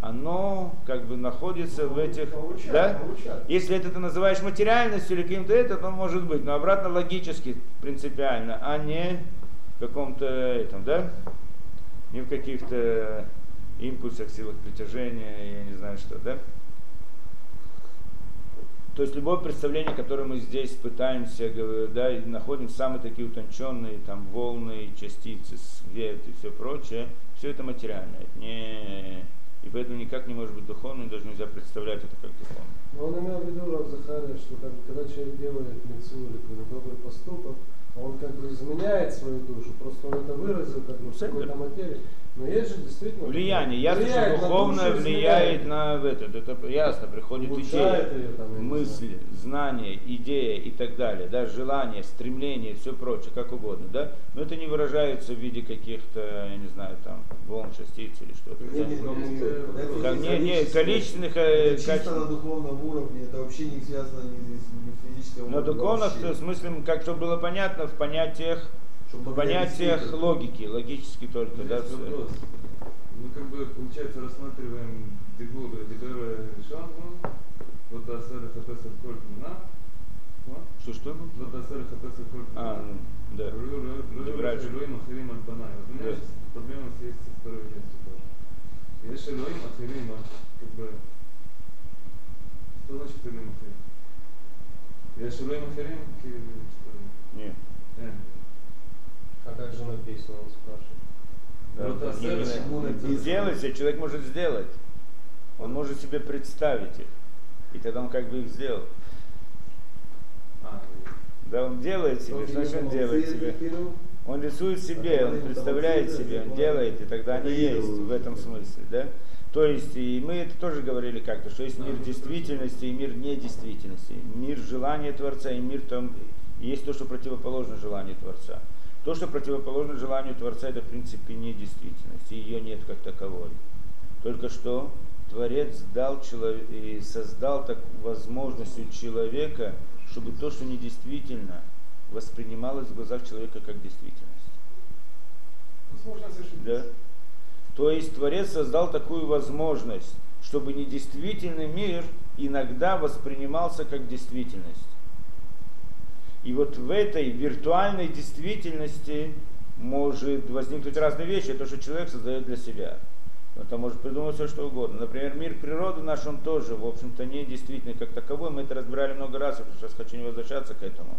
Оно как бы находится в этих... Получать, да? получать. Если это ты называешь материальностью или каким-то это, то может быть. Но обратно логически, принципиально, а не в каком-то этом, да? Не в каких-то импульсах, силах притяжения, я не знаю что, да? То есть любое представление, которое мы здесь пытаемся, да, и находим самые такие утонченные там волны, частицы, свет и все прочее, все это материальное. Это не... И поэтому никак не может быть духовным, даже нельзя представлять это как духовным. Но он имел в виду, Раб Захария, что как, когда человек делает мецу или какой-то добрый поступок, он как бы изменяет свою душу, просто он это выразил как бы в какой-то материи. Но есть же действительно... Влияние. Ясно, что влияет на духовное душу, влияет на этот. Это ясно, приходит идея, ее там, мысль, знание, идея и так далее, да, желание, стремление, все прочее, как угодно, да. Но это не выражается в виде каких-то, я не знаю, там, волн, частиц или что-то. Да. не, это не, количественных, Это чисто качеств- на духовном уровне, это вообще не связано ни, с- ни физическим На вообще. в смысле, как чтобы было понятно, в понятиях, в понятиях логики, логически только, да, вопрос. Мы как бы, получается, рассматриваем Дебура, Дебура Шангу, вот Асара Хатаса Кольтмана, Что, что? вот Асара Хатаса А, Кольтмана. ну, да. Дебраш. Элоим Ахирим Альпанай. Вот у меня Да. сейчас проблема есть со второй частью тоже. Есть Элоим Ахирим, а как бы... Что значит Элоим Ахирим? Есть Элоим Ахирим, что... Нет. А как же написано, он спрашивает. Да, Вот да? Сделать, себе человек может сделать. Он может себе представить их. И тогда он как бы их сделал. А, Да, он делает себе, значит он делает себе? Он рисует себе, он представляет себе, он делает, и тогда они есть в этом смысле, да? То есть, и мы это тоже говорили как-то, что есть мир действительности и мир недействительности. Мир желания Творца и мир там, есть то, что противоположно желанию Творца. То, что противоположно желанию Творца, это в принципе не действительность, ее нет как таковой. Только что Творец дал челов... и создал так возможность у человека, чтобы то, что недействительно, воспринималось в глазах человека как действительность. Совершить. Да? То есть Творец создал такую возможность, чтобы недействительный мир иногда воспринимался как действительность. И вот в этой виртуальной действительности может возникнуть разные вещи, то, что человек создает для себя. Это может придумать все, что угодно. Например, мир природы наш, он тоже, в общем-то, не действительный как таковой. Мы это разбирали много раз, я сейчас хочу не возвращаться к этому.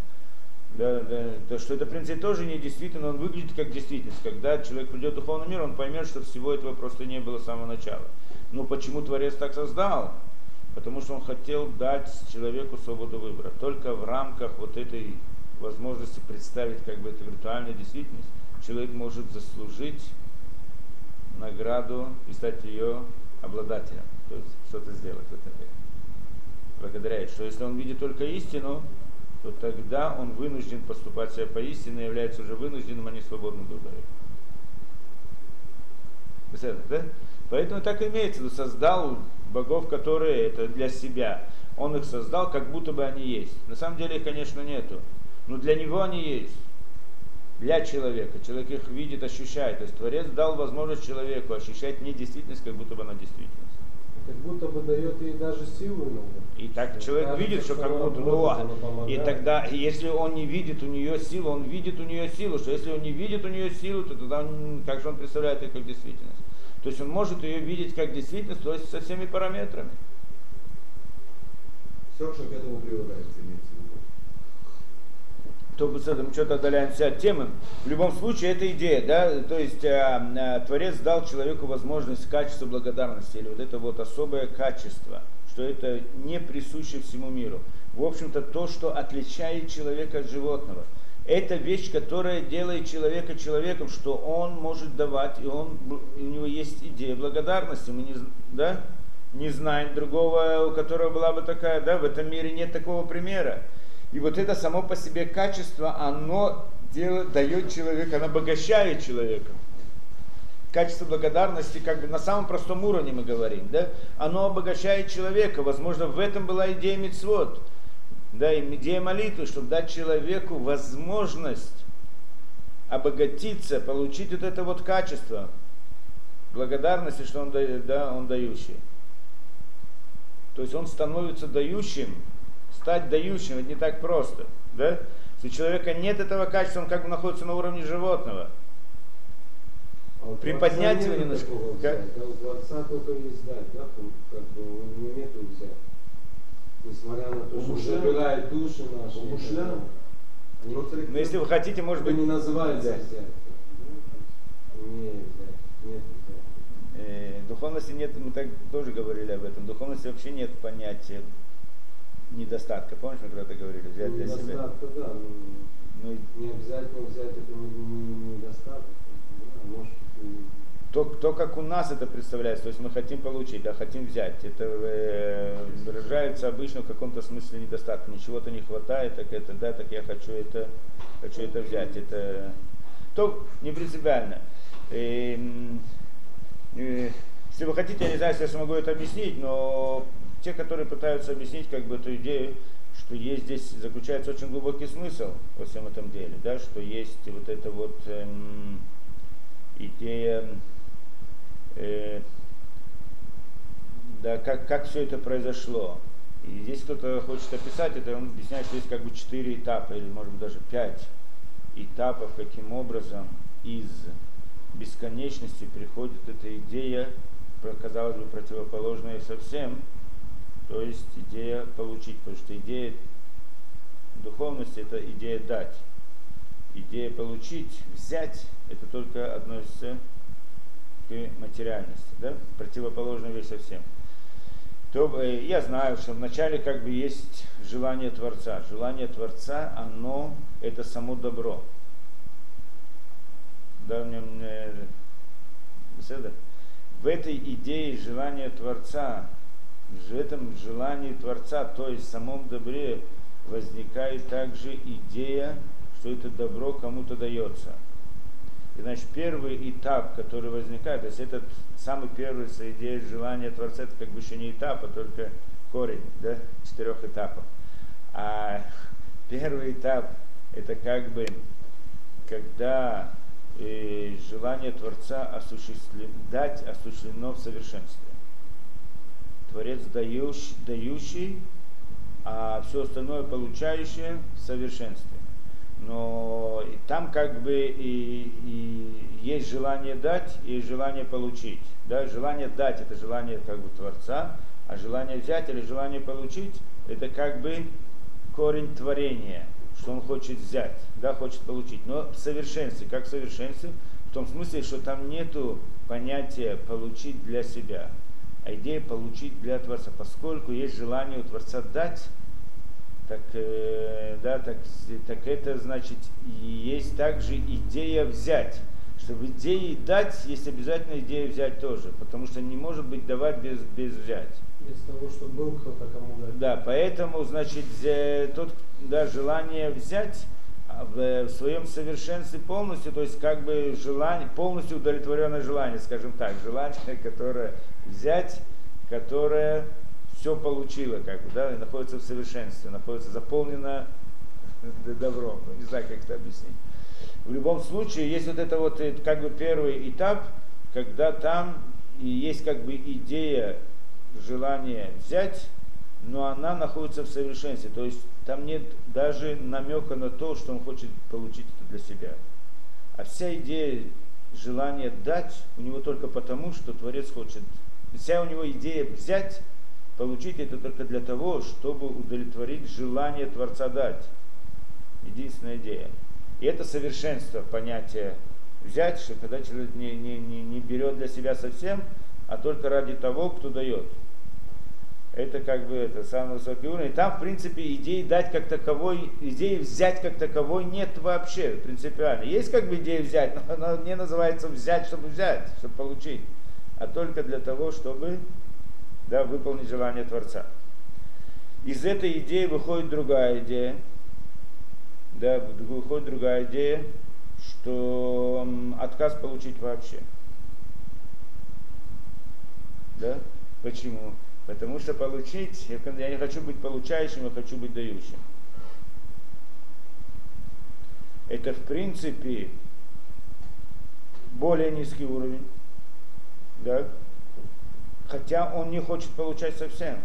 Да, да, то, что это, в принципе, тоже не действительно, он выглядит как действительность. Когда человек придет в духовный мир, он поймет, что всего этого просто не было с самого начала. Но почему Творец так создал? Потому что он хотел дать человеку свободу выбора. Только в рамках вот этой возможности представить как бы эту виртуальную действительность, человек может заслужить награду и стать ее обладателем. То есть что-то сделать в этом мире. Благодаря. Что если он видит только истину, то тогда он вынужден поступать себя по истине, является уже вынужденным, а не свободным выбором. Понятно, да? Поэтому так и имеется, создал богов, которые это для себя. Он их создал, как будто бы они есть. На самом деле их, конечно, нету. Но для него они есть. для человека. Человек их видит, ощущает. То есть Творец дал возможность человеку ощущать не действительность, как будто бы она действительность. Как будто бы дает ей даже силу иногда. И так Что человек кажется, видит, что что как будто, ну, и тогда, если он не видит у нее силу, он видит у нее силу, что если он не видит у нее силу, то тогда он, как же он представляет ее как действительность? То есть он может ее видеть как действительность, то есть со всеми параметрами. Все, что к этому прилагается, имеется в виду. то бы с этим что-то отдаляемся от темы. В любом случае, это идея, да, то есть э, э, Творец дал человеку возможность качества благодарности, или вот это вот особое качество, что это не присуще всему миру. В общем-то, то, что отличает человека от животного. Это вещь, которая делает человека человеком, что он может давать, и он, у него есть идея благодарности. Мы не, да, не знаем другого, у которого была бы такая, да, в этом мире нет такого примера. И вот это само по себе качество, оно делает, дает человека, оно обогащает человека. Качество благодарности, как бы на самом простом уровне мы говорим, да, оно обогащает человека. Возможно, в этом была идея мицвод, да, и идея молитвы, чтобы дать человеку возможность обогатиться, получить вот это вот качество благодарности, что он, да, он дающий. То есть он становится дающим, стать дающим, это не так просто. Да? Если у человека нет этого качества, он как бы находится на уровне животного. А у Приподнять его немножко. Как? взять, да, у Творца только есть дать, да, как бы у него нету взять. Несмотря на то, что мужчин- забирает души наши. у и так мужчин- далее. Ну, Но если вы хотите, может быть, не называется Да. взять. Не взять, нет взять. э, духовности нет, мы так тоже говорили об этом, духовности вообще нет понятия недостатка. Помнишь, мы когда-то говорили, взять для себя? Недостатка, да, но Ну, не обязательно взять это не, не- недостаток. Да, может, то, то, как у нас это представляется, то есть мы хотим получить, да, хотим взять, это э, выражается обычно в каком-то смысле недостаток. Ничего-то не хватает, так это, да, так я хочу это, хочу это взять. Это то не принципиально. Эм, э, если вы хотите, я не знаю, если я смогу это объяснить, но те, которые пытаются объяснить как бы эту идею, что есть здесь заключается очень глубокий смысл во всем этом деле, да, что есть вот это вот эм, идея, э, да, как, как все это произошло. И здесь кто-то хочет описать это, он объясняет, что есть как бы четыре этапа, или может быть даже пять этапов, каким образом из бесконечности приходит эта идея, казалось бы, противоположная совсем, то есть идея получить, потому что идея духовности это идея дать. Идея получить, взять, это только относится к материальности, да? противоположная вещь совсем. То э, я знаю, что вначале как бы есть желание Творца. Желание Творца, оно это само добро. Да, в нем э, беседа. В этой идее желания Творца, в этом желании Творца, то есть в самом добре, возникает также идея, что это добро кому-то дается. И значит, первый этап, который возникает, то есть этот самый первый с идеей желания Творца, это как бы еще не этап, а только корень да, четырех этапов. А первый этап это как бы когда э, желание Творца осуществлен, дать осуществлено в совершенстве. Творец дающий, дающий а все остальное получающее в совершенстве. Но там как бы и, и есть желание дать и желание получить. Да? Желание дать это желание как бы Творца, а желание взять или желание получить это как бы корень творения, что он хочет взять, да, хочет получить. Но в совершенстве, как в совершенстве, в том смысле, что там нету понятия получить для себя, а идея получить для Творца, поскольку есть желание у Творца дать, так, э, да, так, так это значит есть также идея взять. Что в идее дать есть обязательно идея взять тоже, потому что не может быть давать без, без взять. Без того, что был кто-то кому дать. Да, поэтому, значит, тут да, желание взять а, в, в своем совершенстве полностью, то есть как бы желание, полностью удовлетворенное желание, скажем так, желание, которое взять, которое все получило, как бы, да, и находится в совершенстве, находится заполнено добром. Ну, Не знаю, как это объяснить. В любом случае, есть вот это вот э, как бы первый этап, когда там и есть как бы идея, желание взять, но она находится в совершенстве. То есть там нет даже намека на то, что он хочет получить это для себя. А вся идея желания дать у него только потому, что Творец хочет. Вся у него идея взять, получить это только для того, чтобы удовлетворить желание Творца дать. Единственная идея. И это совершенство понятия взять, что когда человек не, не, не, не берет для себя совсем, а только ради того, кто дает. Это как бы это самый высокий уровень. И там, в принципе, идеи дать как таковой, идеи взять как таковой нет вообще принципиально. Есть как бы идея взять, но она не называется взять, чтобы взять, чтобы получить, а только для того, чтобы да, выполнить желание Творца. Из этой идеи выходит другая идея, да, выходит другая идея, что отказ получить вообще. Да? Почему? Потому что получить, я не хочу быть получающим, я хочу быть дающим. Это в принципе более низкий уровень. Да? Хотя он не хочет получать совсем.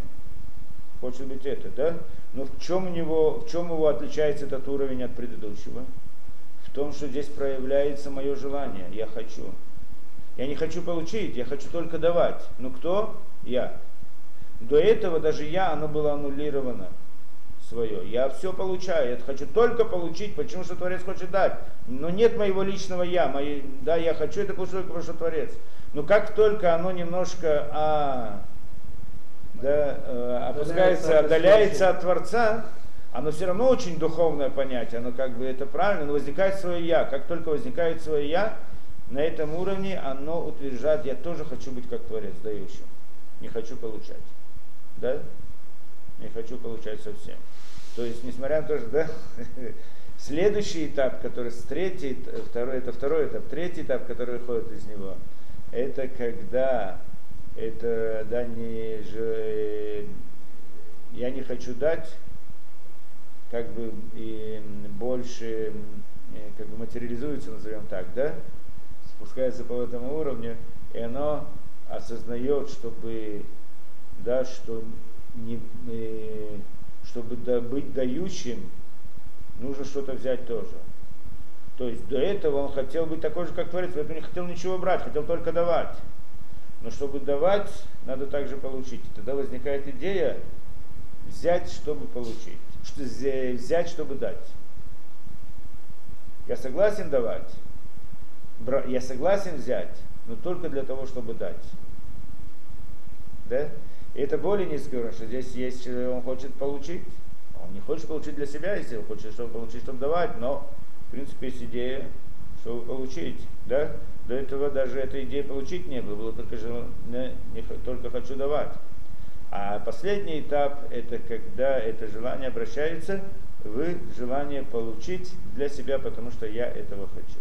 Хочет быть это, да? Но в чем, него, в чем его отличается этот уровень от предыдущего? В том, что здесь проявляется мое желание. Я хочу. Я не хочу получить, я хочу только давать. Но кто? Я. До этого даже я, оно было аннулировано свое. Я все получаю, я хочу только получить, почему что Творец хочет дать. Но нет моего личного я. Мои, да, я хочу это получить только потому что Творец. Но как только оно немножко а, да, э, опускается, отдаляется от Творца, оно все равно очень духовное понятие, оно как бы это правильно, но возникает свое я. Как только возникает свое я, на этом уровне оно утверждает, я тоже хочу быть как Творец, дающим. Не хочу получать. Да? Не хочу получать совсем. То есть, несмотря на то, что, да, следующий этап, который с третий, второй, это второй этап, третий этап, который выходит из него, это когда это, да, не же, я не хочу дать, как бы и больше как бы материализуется, назовем так, да, спускается по этому уровню, и оно осознает, чтобы, да, что не, э, чтобы да, быть дающим, нужно что-то взять тоже. То есть до этого он хотел быть такой же, как Творец, поэтому не хотел ничего брать, хотел только давать. Но чтобы давать, надо также получить. И тогда возникает идея взять, чтобы получить. Что, взять, чтобы дать. Я согласен давать, я согласен взять, но только для того, чтобы дать. Да? И это более низкий уровень, что здесь есть, он хочет получить. Он не хочет получить для себя, если он хочет чтобы получить, чтобы давать, но в принципе есть идея, чтобы получить. Да? До этого даже этой идеи получить не было, было только, не, не, только хочу давать. А последний этап это когда это желание обращается в желание получить для себя, потому что я этого хочу.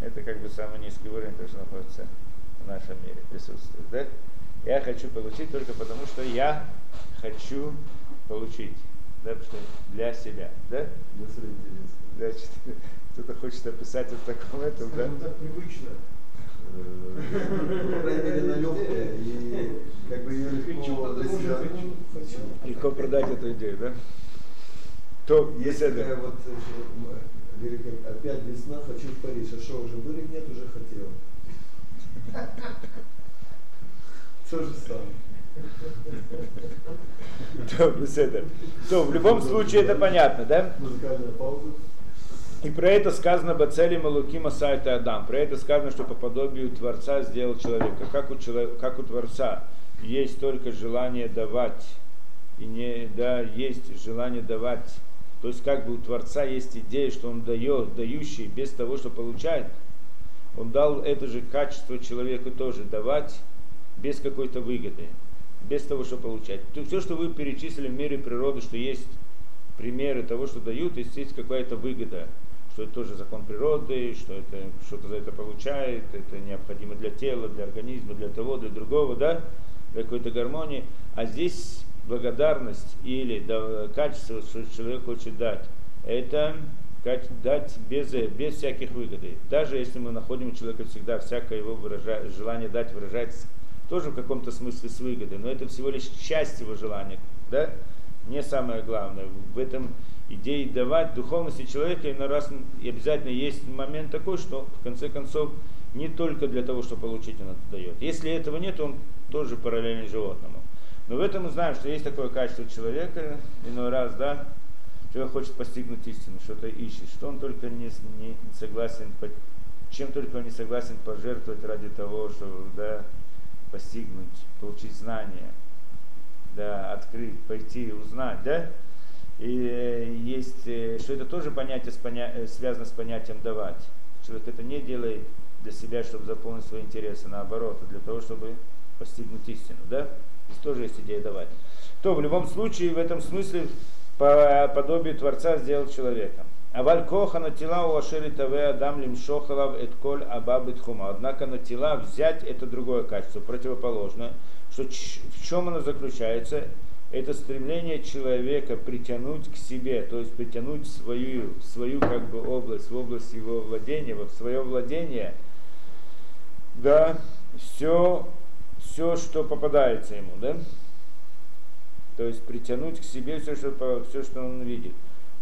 Это как бы самый низкий уровень, то, что находится в нашем мире, присутствует. Да? Я хочу получить только потому, что я хочу получить. Да, потому что для себя. Да? Для своего интереса. Значит, кто-то хочет описать вот таком этом, да? Ну так привычно. По крайней мере, на легкое. И как бы ее легко для себя. Легко продать эту идею, да? То, Есть такая вот, э, говорит, опять весна, хочу в Париж. А что, уже были? Нет, уже хотел. То же самое. То, в любом случае это понятно, да? Музыкальная пауза. И про это сказано Бацели Малукима Сайта Адам. Про это сказано, что по подобию Творца сделал человека. Как у, человека, как у Творца есть только желание давать, и не, да, есть желание давать. То есть как бы у Творца есть идея, что он дает, дающий без того, что получает. Он дал это же качество человеку тоже давать без какой-то выгоды, без того, что получать. То, все, что вы перечислили в мире природы, что есть примеры того, что дают, если есть какая-то выгода, что это тоже закон природы, что это что-то за это получает, это необходимо для тела, для организма, для того, для другого, да, для какой-то гармонии. А здесь благодарность или да, качество, что человек хочет дать, это Дать, без, без всяких выгоды. Даже если мы находим у человека всегда всякое его выража, желание дать выражать тоже в каком-то смысле с выгодой, но это всего лишь часть его желания, да? Не самое главное. В этом идее давать духовности человека и на раз и обязательно есть момент такой, что в конце концов не только для того, чтобы получить он это дает. Если этого нет, он тоже параллельный животному. Но в этом мы знаем, что есть такое качество человека, иной раз, да, человек хочет постигнуть истину, что-то ищет, что он только не, не согласен, чем только он не согласен пожертвовать ради того, чтобы да, постигнуть, получить знания, да, открыть, пойти, узнать, да? И есть, э, что это тоже понятие э, связано с понятием давать. Человек это не делает для себя, чтобы заполнить свои интересы, наоборот, а для того, чтобы постигнуть истину, да? Здесь тоже есть идея давать. То в любом случае, в этом смысле, по подобию Творца сделал человека. Аваль коха тела у Ашери Таве Адам Лимшохалав Этколь Абабит Хума. Однако на тела взять это другое качество, противоположное. Что, в чем оно заключается? Это стремление человека притянуть к себе, то есть притянуть свою, свою как бы область, в область его владения, в свое владение, да, все, все, что попадается ему, да? То есть притянуть к себе все, что, все, что он видит.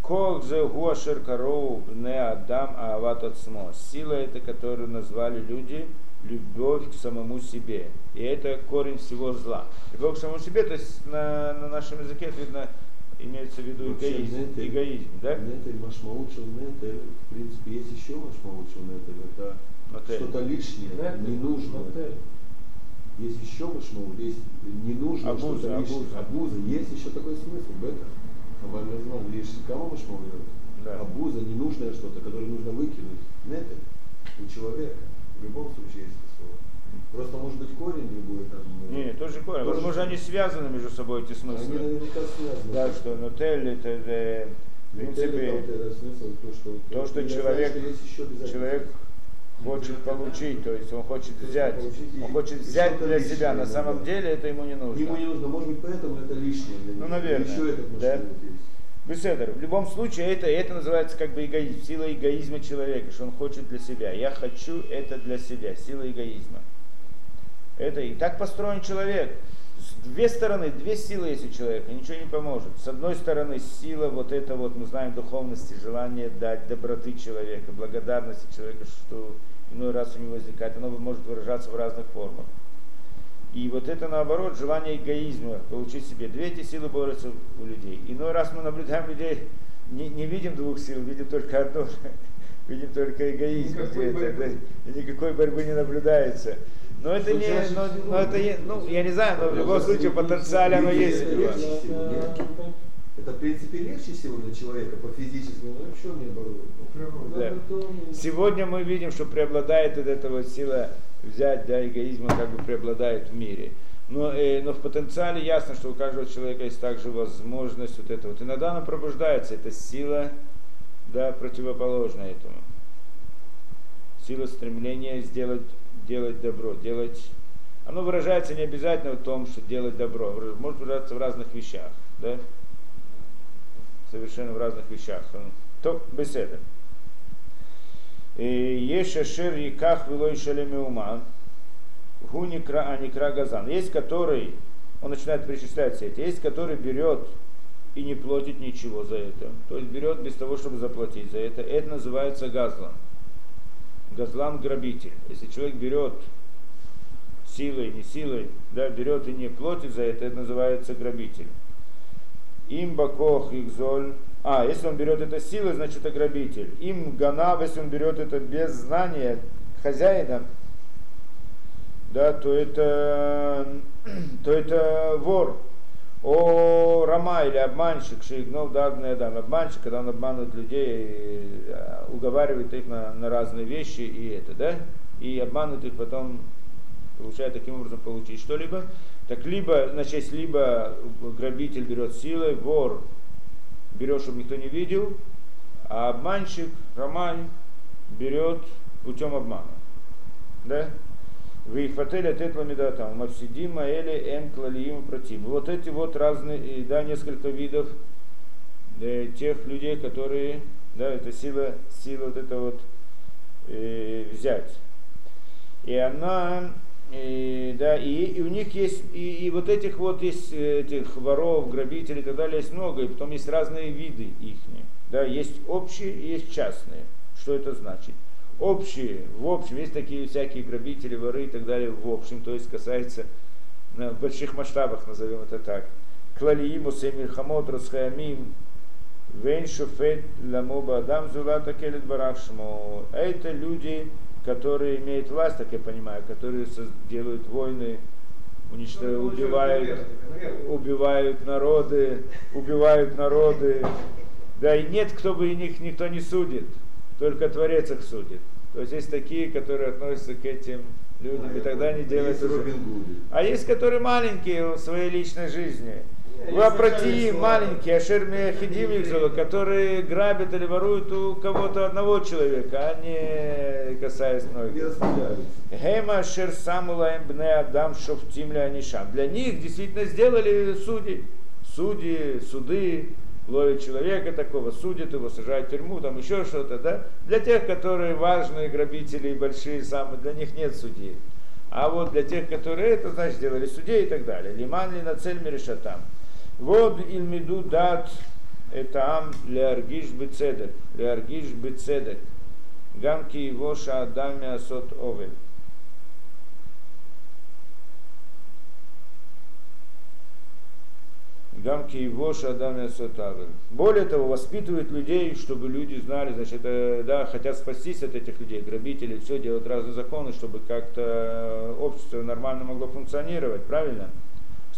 Кол же гуашер кароу не адам ават отсмо. Сила это, которую назвали люди, любовь к самому себе. И это корень всего зла. Любовь к самому себе, то есть на, на нашем языке это видно, имеется в виду эгоизм. нетель, эгоизм, да? Нетель, машмаут нетель, в принципе, есть еще машмаут нетель, это Нотель. что-то лишнее, Нетель, ненужное. нотель. Есть еще машмаут, есть ненужное, Абуза, что-то лишнее. абуза. Абуза. Есть еще такой смысл, бета. Авальназман, лишь кому машмаут? Да. Абуза, ненужное что-то, которое нужно выкинуть. Нетель, у человека. В любом случае есть это слово. Просто может быть корень другой там. э, Не, тоже корень. Тоже Возможно, они связаны между собой, эти Они смыслы. наверняка связаны. Да, что нотель это, э, в принципе, это смысл, то, что, то, что я знаю, человек- что есть еще обязательно. человек хочет получить, то есть он хочет взять. Он хочет взять для себя. На самом деле это ему не нужно. Ему не нужно, может быть, поэтому это лишнее для него. Ну, наверное, Еще этот да. Беседер. В любом случае, это, это называется как бы эгоизм, сила эгоизма человека, что он хочет для себя. Я хочу это для себя, сила эгоизма. Это и так построен человек. С Две стороны, две силы есть у человека, ничего не поможет. С одной стороны, сила вот это вот, мы знаем, духовности, желание дать доброты человека, благодарности человека, что иной раз у него возникает, оно может выражаться в разных формах. И вот это наоборот, желание эгоизма, получить себе. Две эти силы борются у людей. Иной раз мы наблюдаем людей, не, не видим двух сил, видим только одну. Видим только эгоизм. Никакой где-то, борьбы. да, никакой борьбы не наблюдается. Но это не, но, но это, ну, я не знаю, но в любом случае потенциале оно есть. это у него. Это, в принципе, легче всего для человека по физическому, ну, что мне бороть? Да. Сегодня мы видим, что преобладает от этого сила взять, да, эгоизма как бы преобладает в мире. Но, э, но в потенциале ясно, что у каждого человека есть также возможность вот этого. Вот иногда она пробуждается, эта сила, да, противоположная этому. Сила стремления сделать, делать добро, делать... Оно выражается не обязательно в том, что делать добро, может выражаться в разных вещах, да? Совершенно в разных вещах. То, беседа. Есть шашир яках вилой шалемеума, гу никра, а никра газан. Есть который, он начинает перечислять все эти, есть который берет и не платит ничего за это. То есть берет без того, чтобы заплатить за это. Это называется газлан. Газлан грабитель. Если человек берет силой, не силой, да, берет и не платит за это, это называется грабитель. Им бакох ихзоль. А, если он берет это силой, значит это грабитель. Им ганав, если он берет это без знания хозяина, да, то это, то это вор. О Рама или обманщик, шейгнов дадный адам. Обманщик, когда он обманывает людей, э, уговаривает их на, на разные вещи и это, да? И обманывает их потом, получает таким образом получить что-либо. Так либо, значит, либо грабитель берет силой, вор берет, чтобы никто не видел, а обманщик, ромай, берет путем обмана. Да? Вы их фателя тетла медатам, мавсидима или эм клалиим против. Вот эти вот разные, да, несколько видов э, тех людей, которые Да, это сила, сила вот это вот э, взять. И она, и, да, и, и у них есть, и, и вот этих вот есть э, этих воров, грабителей и так далее есть много, и потом есть разные виды их. Да, есть общие и есть частные. Что это значит? Общие, в общем, есть такие всякие грабители, воры и так далее, в общем, то есть касается на, в больших масштабах, назовем это так. Клалиим, Усемир Хамот, Расхаямим, Вейн Шуфет, Ламоба Адам, Зулата Келет Барашмо. Это люди, которые имеют власть, так я понимаю, которые делают войны, уничтожают, убивают, убивают народы, убивают народы. Да и нет, кто бы них никто не судит, только Творец их судит. То есть есть такие, которые относятся к этим людям, и тогда они делают... А есть, которые маленькие в своей личной жизни. Вопроти маленькие, Ашер Мехидим которые грабят или воруют у кого-то одного человека, а не касаясь многих. Гема Ашер Самула Бне Адам Шофтим Анишам. Для них действительно сделали судьи. Судьи, суды, ловят человека такого, судят его, сажают в тюрьму, там еще что-то, да? Для тех, которые важные грабители и большие самые, для них нет судей. А вот для тех, которые это, значит, сделали судей и так далее. Лиман ли на цель мирешатам. Вот ильмиду дат это ам леаргиш бецедек, леаргиш бецедек. Гамки его шаадам асот овель. Гамки его шадам сотавель. Более того, воспитывают людей, чтобы люди знали, значит, э, да, хотят спастись от этих людей, грабителей, все делают разные законы, чтобы как-то общество нормально могло функционировать, правильно?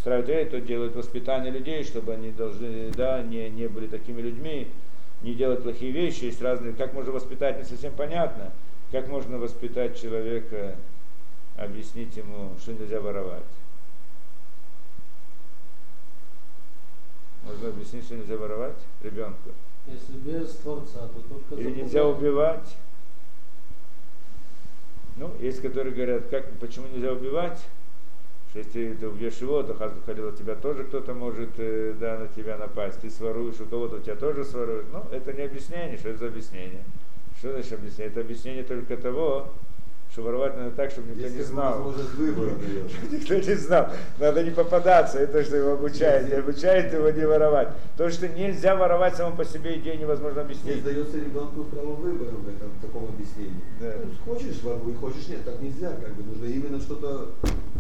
Строят это, делают воспитание людей, чтобы они должны, да, не, не были такими людьми, не делать плохие вещи. Есть разные, как можно воспитать, не совсем понятно. Как можно воспитать человека, объяснить ему, что нельзя воровать. Можно объяснить, что нельзя воровать ребенку. Если без Творца, то только Или нельзя убивать. Ну, есть, которые говорят, как, почему нельзя убивать? Что если ты убьешь его, то Хаздухалила тебя тоже кто-то может э, да, на тебя напасть. Ты своруешь, у кого-то тебя тоже своруют. Ну, это не объяснение, что это за объяснение? Что значит объяснение? Это объяснение только того, что воровать надо так, чтобы никто Есть не знал. Никто не знал. Надо не попадаться. Это что его обучает. Не обучает его не воровать. То, что нельзя воровать само по себе идею невозможно объяснить. дается ребенку право выбора в этом в таком объяснении. Да. Ну, Хочешь воруй, хочешь нет, так нельзя, как бы нужно именно что-то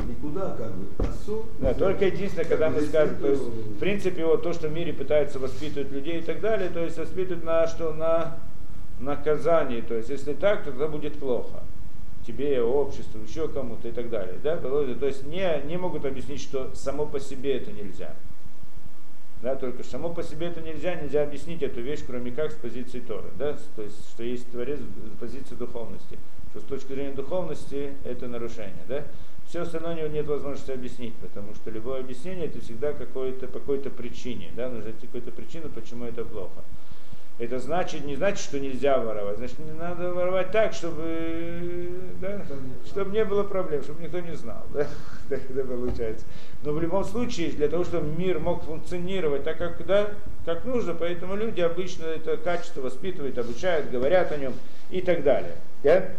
никуда, как бы. Асу. Да, только единственное, когда мы скажем, то есть, в принципе, вот то, что в мире пытаются воспитывать людей и так далее, то есть воспитывают на что? На наказании. То есть, если так, то тогда будет плохо. Тебе, обществу, еще кому-то и так далее. Да? То есть не, не могут объяснить, что само по себе это нельзя. Да, только само по себе это нельзя, нельзя объяснить эту вещь, кроме как с позиции Торы. Да? То есть, что есть Творец с позиции духовности. Что с точки зрения духовности это нарушение. Да? Все остальное нет возможности объяснить, потому что любое объяснение это всегда какой-то, по какой-то причине. Да? Нужно найти какую-то причину, почему это плохо. Это значит, не значит, что нельзя воровать. Значит, не надо воровать так, чтобы, да, чтобы не было проблем, чтобы никто не знал. Да? Так это получается. Но в любом случае, для того, чтобы мир мог функционировать так, как, да, как нужно, поэтому люди обычно это качество воспитывают, обучают, говорят о нем и так далее. Да?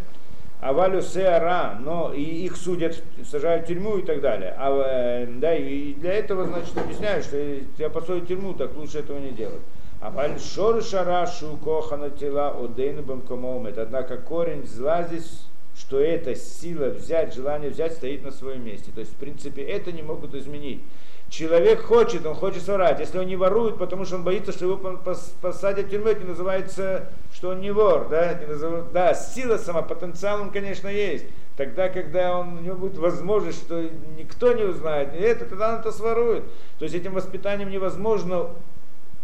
Авалю сеара, но и их судят, сажают в тюрьму и так далее. А, э, да, и для этого, значит, объясняют, что тебя посадят в тюрьму, так лучше этого не делать. А большор шарашу кохана тела одейну бамкомомет. Однако корень зла здесь, что эта сила взять, желание взять стоит на своем месте. То есть, в принципе, это не могут изменить. Человек хочет, он хочет воровать. Если он не ворует, потому что он боится, что его пос- посадят в тюрьму, это не называется, что он не вор. Да, это назыв- да сила сама, потенциал он, конечно, есть. Тогда, когда он, у него будет возможность, что никто не узнает, это, тогда он это сворует. То есть этим воспитанием невозможно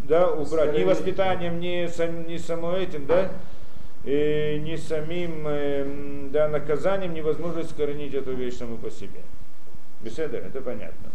да, убрать. Ни воспитанием, ни, сам, ни само этим, да, и ни самим э, да, наказанием невозможно искоренить эту вещь саму по себе. Беседа, это понятно.